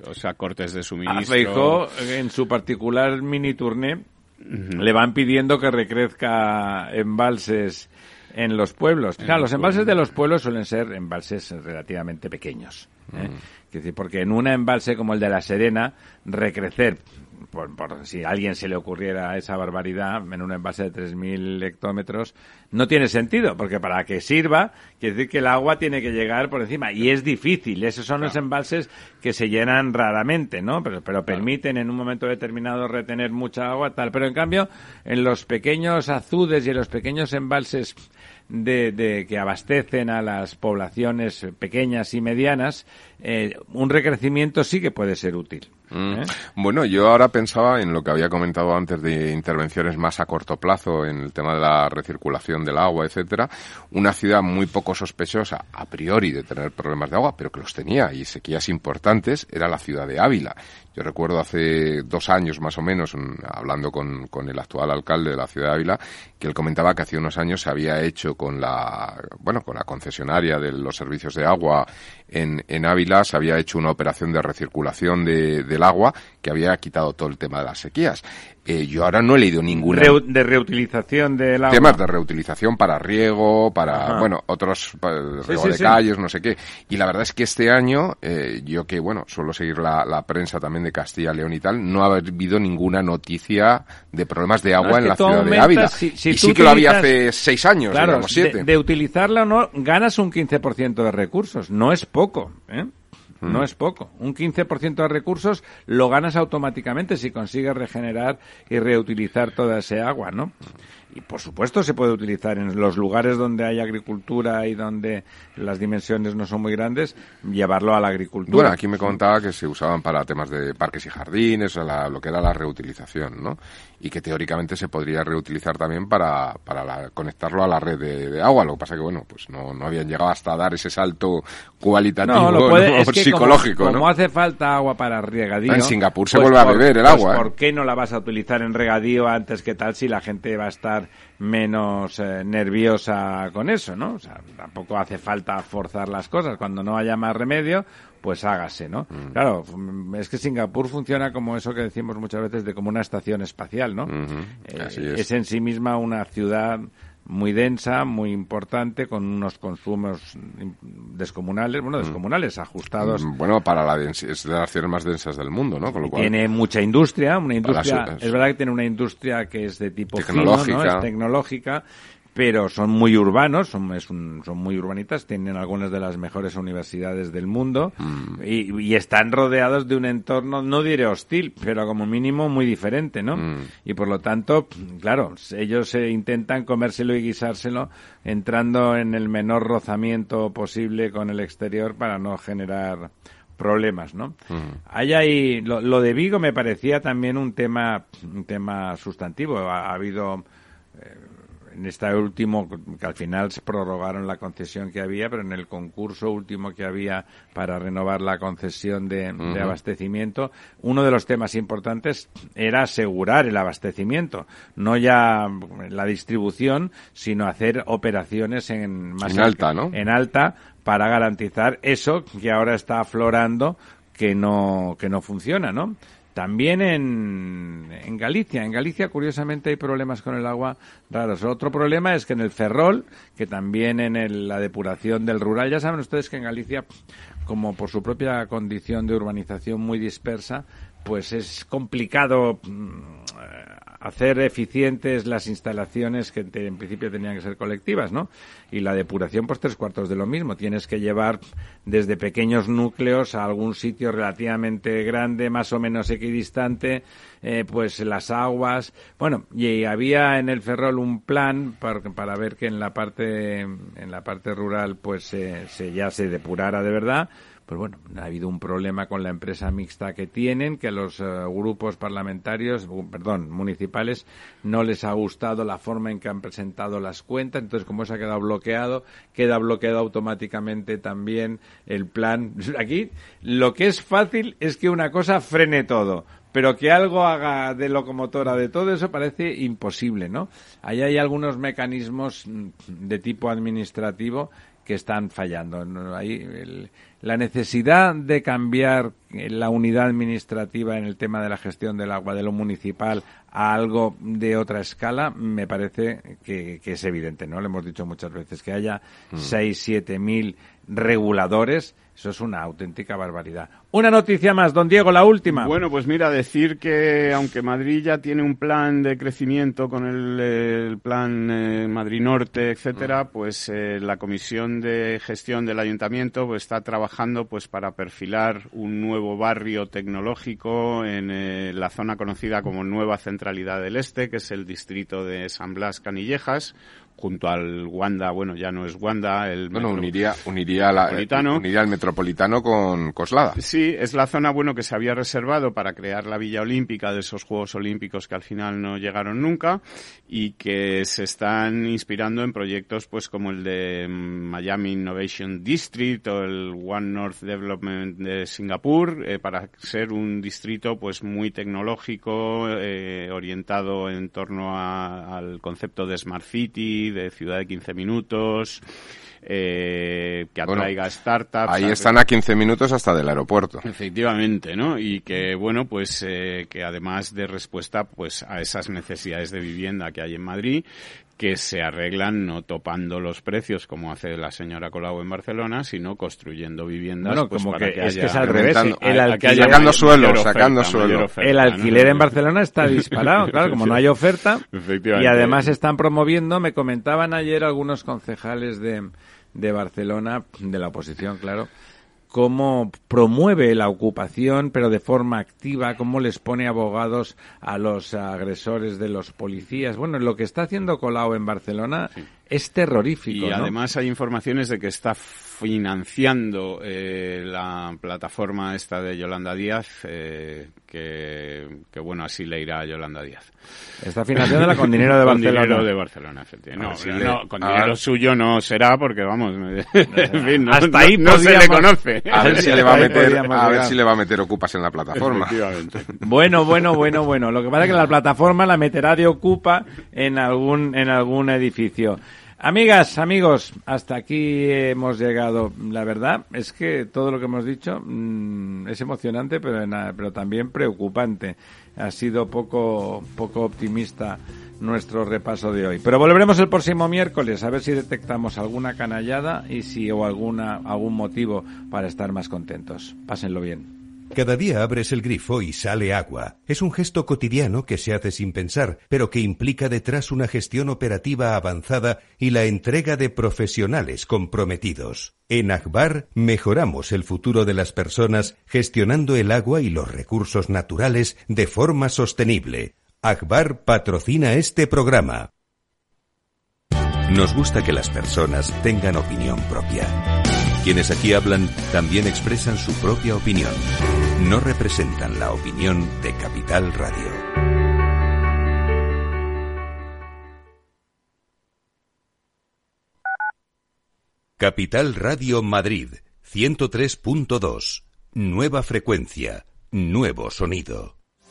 o sea, cortes de suministro. A Feijó, en su particular mini turné, uh -huh. le van pidiendo que recrezca embalses en los pueblos. Claro, los embalses de los pueblos suelen ser embalses relativamente pequeños. ¿eh? Mm. Es decir, porque en un embalse como el de La Serena, recrecer, por, por, si a alguien se le ocurriera esa barbaridad, en un embalse de 3.000 hectómetros, no tiene sentido, porque para que sirva, quiere decir que el agua tiene que llegar por encima. Y es difícil. Esos son claro. los embalses que se llenan raramente, ¿no? Pero, pero permiten en un momento determinado retener mucha agua, tal. Pero en cambio, en los pequeños azudes y en los pequeños embalses de, de, que abastecen a las poblaciones pequeñas y medianas, eh, un recrecimiento sí que puede ser útil. ¿eh? Bueno, yo ahora pensaba en lo que había comentado antes de intervenciones más a corto plazo en el tema de la recirculación del agua, etcétera. Una ciudad muy poco sospechosa a priori de tener problemas de agua, pero que los tenía y sequías importantes, era la ciudad de Ávila. Yo recuerdo hace dos años más o menos, hablando con, con el actual alcalde de la ciudad de Ávila, que él comentaba que hace unos años se había hecho con la, bueno, con la concesionaria de los servicios de agua en, en Ávila, se había hecho una operación de recirculación de, del agua que había quitado todo el tema de las sequías. Eh, yo ahora no he leído ninguna. Reu de reutilización del agua. Temas de reutilización para riego, para, Ajá. bueno, otros, para sí, riego sí, de sí. calles, no sé qué. Y la verdad es que este año, eh, yo que, bueno, suelo seguir la, la, prensa también de Castilla, León y tal, no ha habido ninguna noticia de problemas de agua no, en la ciudad aumentas, de Ávila. Si, si y sí que lo había hace seis años, claro, digamos, siete. De, de utilizarla o no, ganas un 15% de recursos. No es poco, ¿eh? No es poco. Un 15% de recursos lo ganas automáticamente si consigues regenerar y reutilizar toda ese agua, ¿no? Y por supuesto se puede utilizar en los lugares donde hay agricultura y donde las dimensiones no son muy grandes, llevarlo a la agricultura. Bueno, aquí me contaba que se usaban para temas de parques y jardines, o la, lo que era la reutilización, ¿no? Y que teóricamente se podría reutilizar también para, para la, conectarlo a la red de, de, agua. Lo que pasa que, bueno, pues no, no habían llegado hasta dar ese salto cualitativo, no, lo puede, ¿no? es que psicológico, como, ¿no? como hace falta agua para regadío. En Singapur se pues vuelve por, a beber el pues agua. ¿eh? ¿Por qué no la vas a utilizar en regadío antes que tal si la gente va a estar menos eh, nerviosa con eso, ¿no? O sea, tampoco hace falta forzar las cosas. Cuando no haya más remedio, pues hágase, ¿no? Mm. Claro, es que Singapur funciona como eso que decimos muchas veces de como una estación espacial, ¿no? Mm -hmm. eh, es. es en sí misma una ciudad muy densa, muy importante, con unos consumos descomunales, bueno, descomunales, ajustados. Mm, Bueno, para la es de las ciudades más densas del mundo, ¿no? Con lo cual, tiene mucha industria, una industria, es verdad que tiene una industria que es de tipo tecnológica, fino, ¿no? es tecnológica, pero son muy urbanos, son, es un, son muy urbanitas, tienen algunas de las mejores universidades del mundo mm. y, y, están rodeados de un entorno, no diré hostil, pero como mínimo muy diferente, ¿no? Mm. Y por lo tanto, claro, ellos eh, intentan comérselo y guisárselo entrando en el menor rozamiento posible con el exterior para no generar problemas, ¿no? Mm. Hay ahí, lo, lo, de Vigo me parecía también un tema, un tema sustantivo. Ha, ha habido en este último, que al final se prorrogaron la concesión que había, pero en el concurso último que había para renovar la concesión de, abastecimiento, uno de los temas importantes era asegurar el abastecimiento, no ya la distribución, sino hacer operaciones en más alta, ¿no? En alta para garantizar eso que ahora está aflorando que no que no funciona, ¿no? También en, en, Galicia. En Galicia, curiosamente, hay problemas con el agua raros. Otro problema es que en el Ferrol, que también en la depuración del rural, ya saben ustedes que en Galicia, como por su propia condición de urbanización muy dispersa, pues es complicado mm, hacer eficientes las instalaciones que en principio tenían que ser colectivas, ¿no? Y la depuración, pues tres cuartos de lo mismo. Tienes que llevar desde pequeños núcleos a algún sitio relativamente grande, más o menos equidistante, eh, pues las aguas. Bueno, y había en el Ferrol un plan para, ver que en la parte, en la parte rural, pues se ya se depurara de verdad pues bueno, ha habido un problema con la empresa mixta que tienen, que los eh, grupos parlamentarios, perdón, municipales, no les ha gustado la forma en que han presentado las cuentas, entonces como eso ha quedado bloqueado, queda bloqueado automáticamente también el plan. Aquí lo que es fácil es que una cosa frene todo, pero que algo haga de locomotora de todo eso parece imposible, ¿no? Ahí hay algunos mecanismos mm, de tipo administrativo que están fallando. Ahí la necesidad de cambiar la unidad administrativa en el tema de la gestión del agua de lo municipal a algo de otra escala me parece que, es evidente, ¿no? Le hemos dicho muchas veces que haya mm. seis, siete mil reguladores eso es una auténtica barbaridad. Una noticia más, don Diego, la última. Bueno, pues mira, decir que aunque Madrid ya tiene un plan de crecimiento con el, plan eh, Madrid Norte, etcétera, mm. pues eh, la Comisión de Gestión del Ayuntamiento pues, está trabajando pues para perfilar un nuevo barrio tecnológico en eh, la zona conocida como Nueva Centralidad del Este, que es el distrito de San Blas Canillejas, junto al Wanda, bueno, ya no es Wanda, el bueno, uniría uniría la, uniría el metropolitano con Coslada. Sí, es la zona bueno que se había reservado para crear la Villa Olímpica de esos Juegos Olímpicos que al final no llegaron nunca y que se están inspirando en proyectos pues como el de Miami Innovation District o el One North Development de Singapur eh, para ser un distrito pues muy tecnológico eh, orientado en torno al concepto de Smart City de ciudad de 15 minutos, eh, que atraiga startups. Ahí están a 15 minutos hasta del aeropuerto. Efectivamente, ¿no? Y que, bueno, pues eh, que además de respuesta pues a esas necesidades de vivienda que hay en Madrid, que se arreglan no topando los precios como hace la señora Colau en Barcelona, sino construyendo viviendas. Bueno, pues, como que, es que es al revés. El alquiler, sacando suelo, sacando suelo. el alquiler en Barcelona está disparado, claro, como no hay oferta. Y además están promoviendo, me comentaban ayer algunos concejales de, de Barcelona, de la oposición, claro, cómo promueve la ocupación, pero de forma activa, cómo les pone abogados a los agresores de los policías. Bueno, lo que está haciendo Colau en Barcelona es terrorífico. Y además hay informaciones de que está financiando eh, la plataforma esta de Yolanda Díaz, eh, que, que, bueno, así le irá a Yolanda Díaz. Está financiándola con dinero de Barcelona. Con dinero de Barcelona, efectivamente. No, con dinero suyo no será porque, vamos, en fin, no, hasta ahí no, se le conoce. A ver si le va a meter, a ver si le va a meter ocupas en la plataforma. Bueno, bueno, bueno, bueno. Lo que pasa es que la plataforma la meterá de ocupa en algún, en algún edificio. Amigas, amigos, hasta aquí hemos llegado. La verdad es que todo lo que hemos dicho mm, es emocionante, pero, pero también preocupante. Ha sido poco, poco optimista nuestro repaso de hoy. Pero volveremos el próximo miércoles a ver si detectamos alguna canallada y si o alguna, algún motivo para estar más contentos. Pásenlo bien. Cada día abres el grifo y sale agua. Es un gesto cotidiano que se hace sin pensar, pero que implica detrás una gestión operativa avanzada y la entrega de profesionales comprometidos. En Akbar mejoramos el futuro de las personas gestionando el agua y los recursos naturales de forma sostenible. Akbar patrocina este programa. Nos gusta que las personas tengan opinión propia. Quienes aquí hablan también expresan su propia opinión no representan la opinión de Capital Radio. Capital Radio Madrid, 103.2. Nueva frecuencia, nuevo sonido.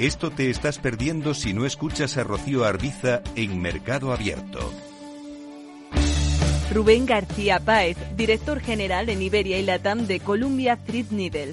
Esto te estás perdiendo si no escuchas a Rocío Arbiza en Mercado Abierto. Rubén García Páez, director general en Iberia y Latam de Columbia Threadneedle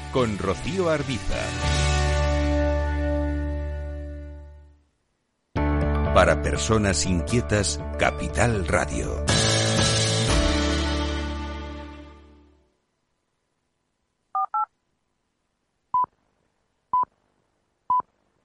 con Rocío Arbiza. Para personas inquietas, Capital Radio.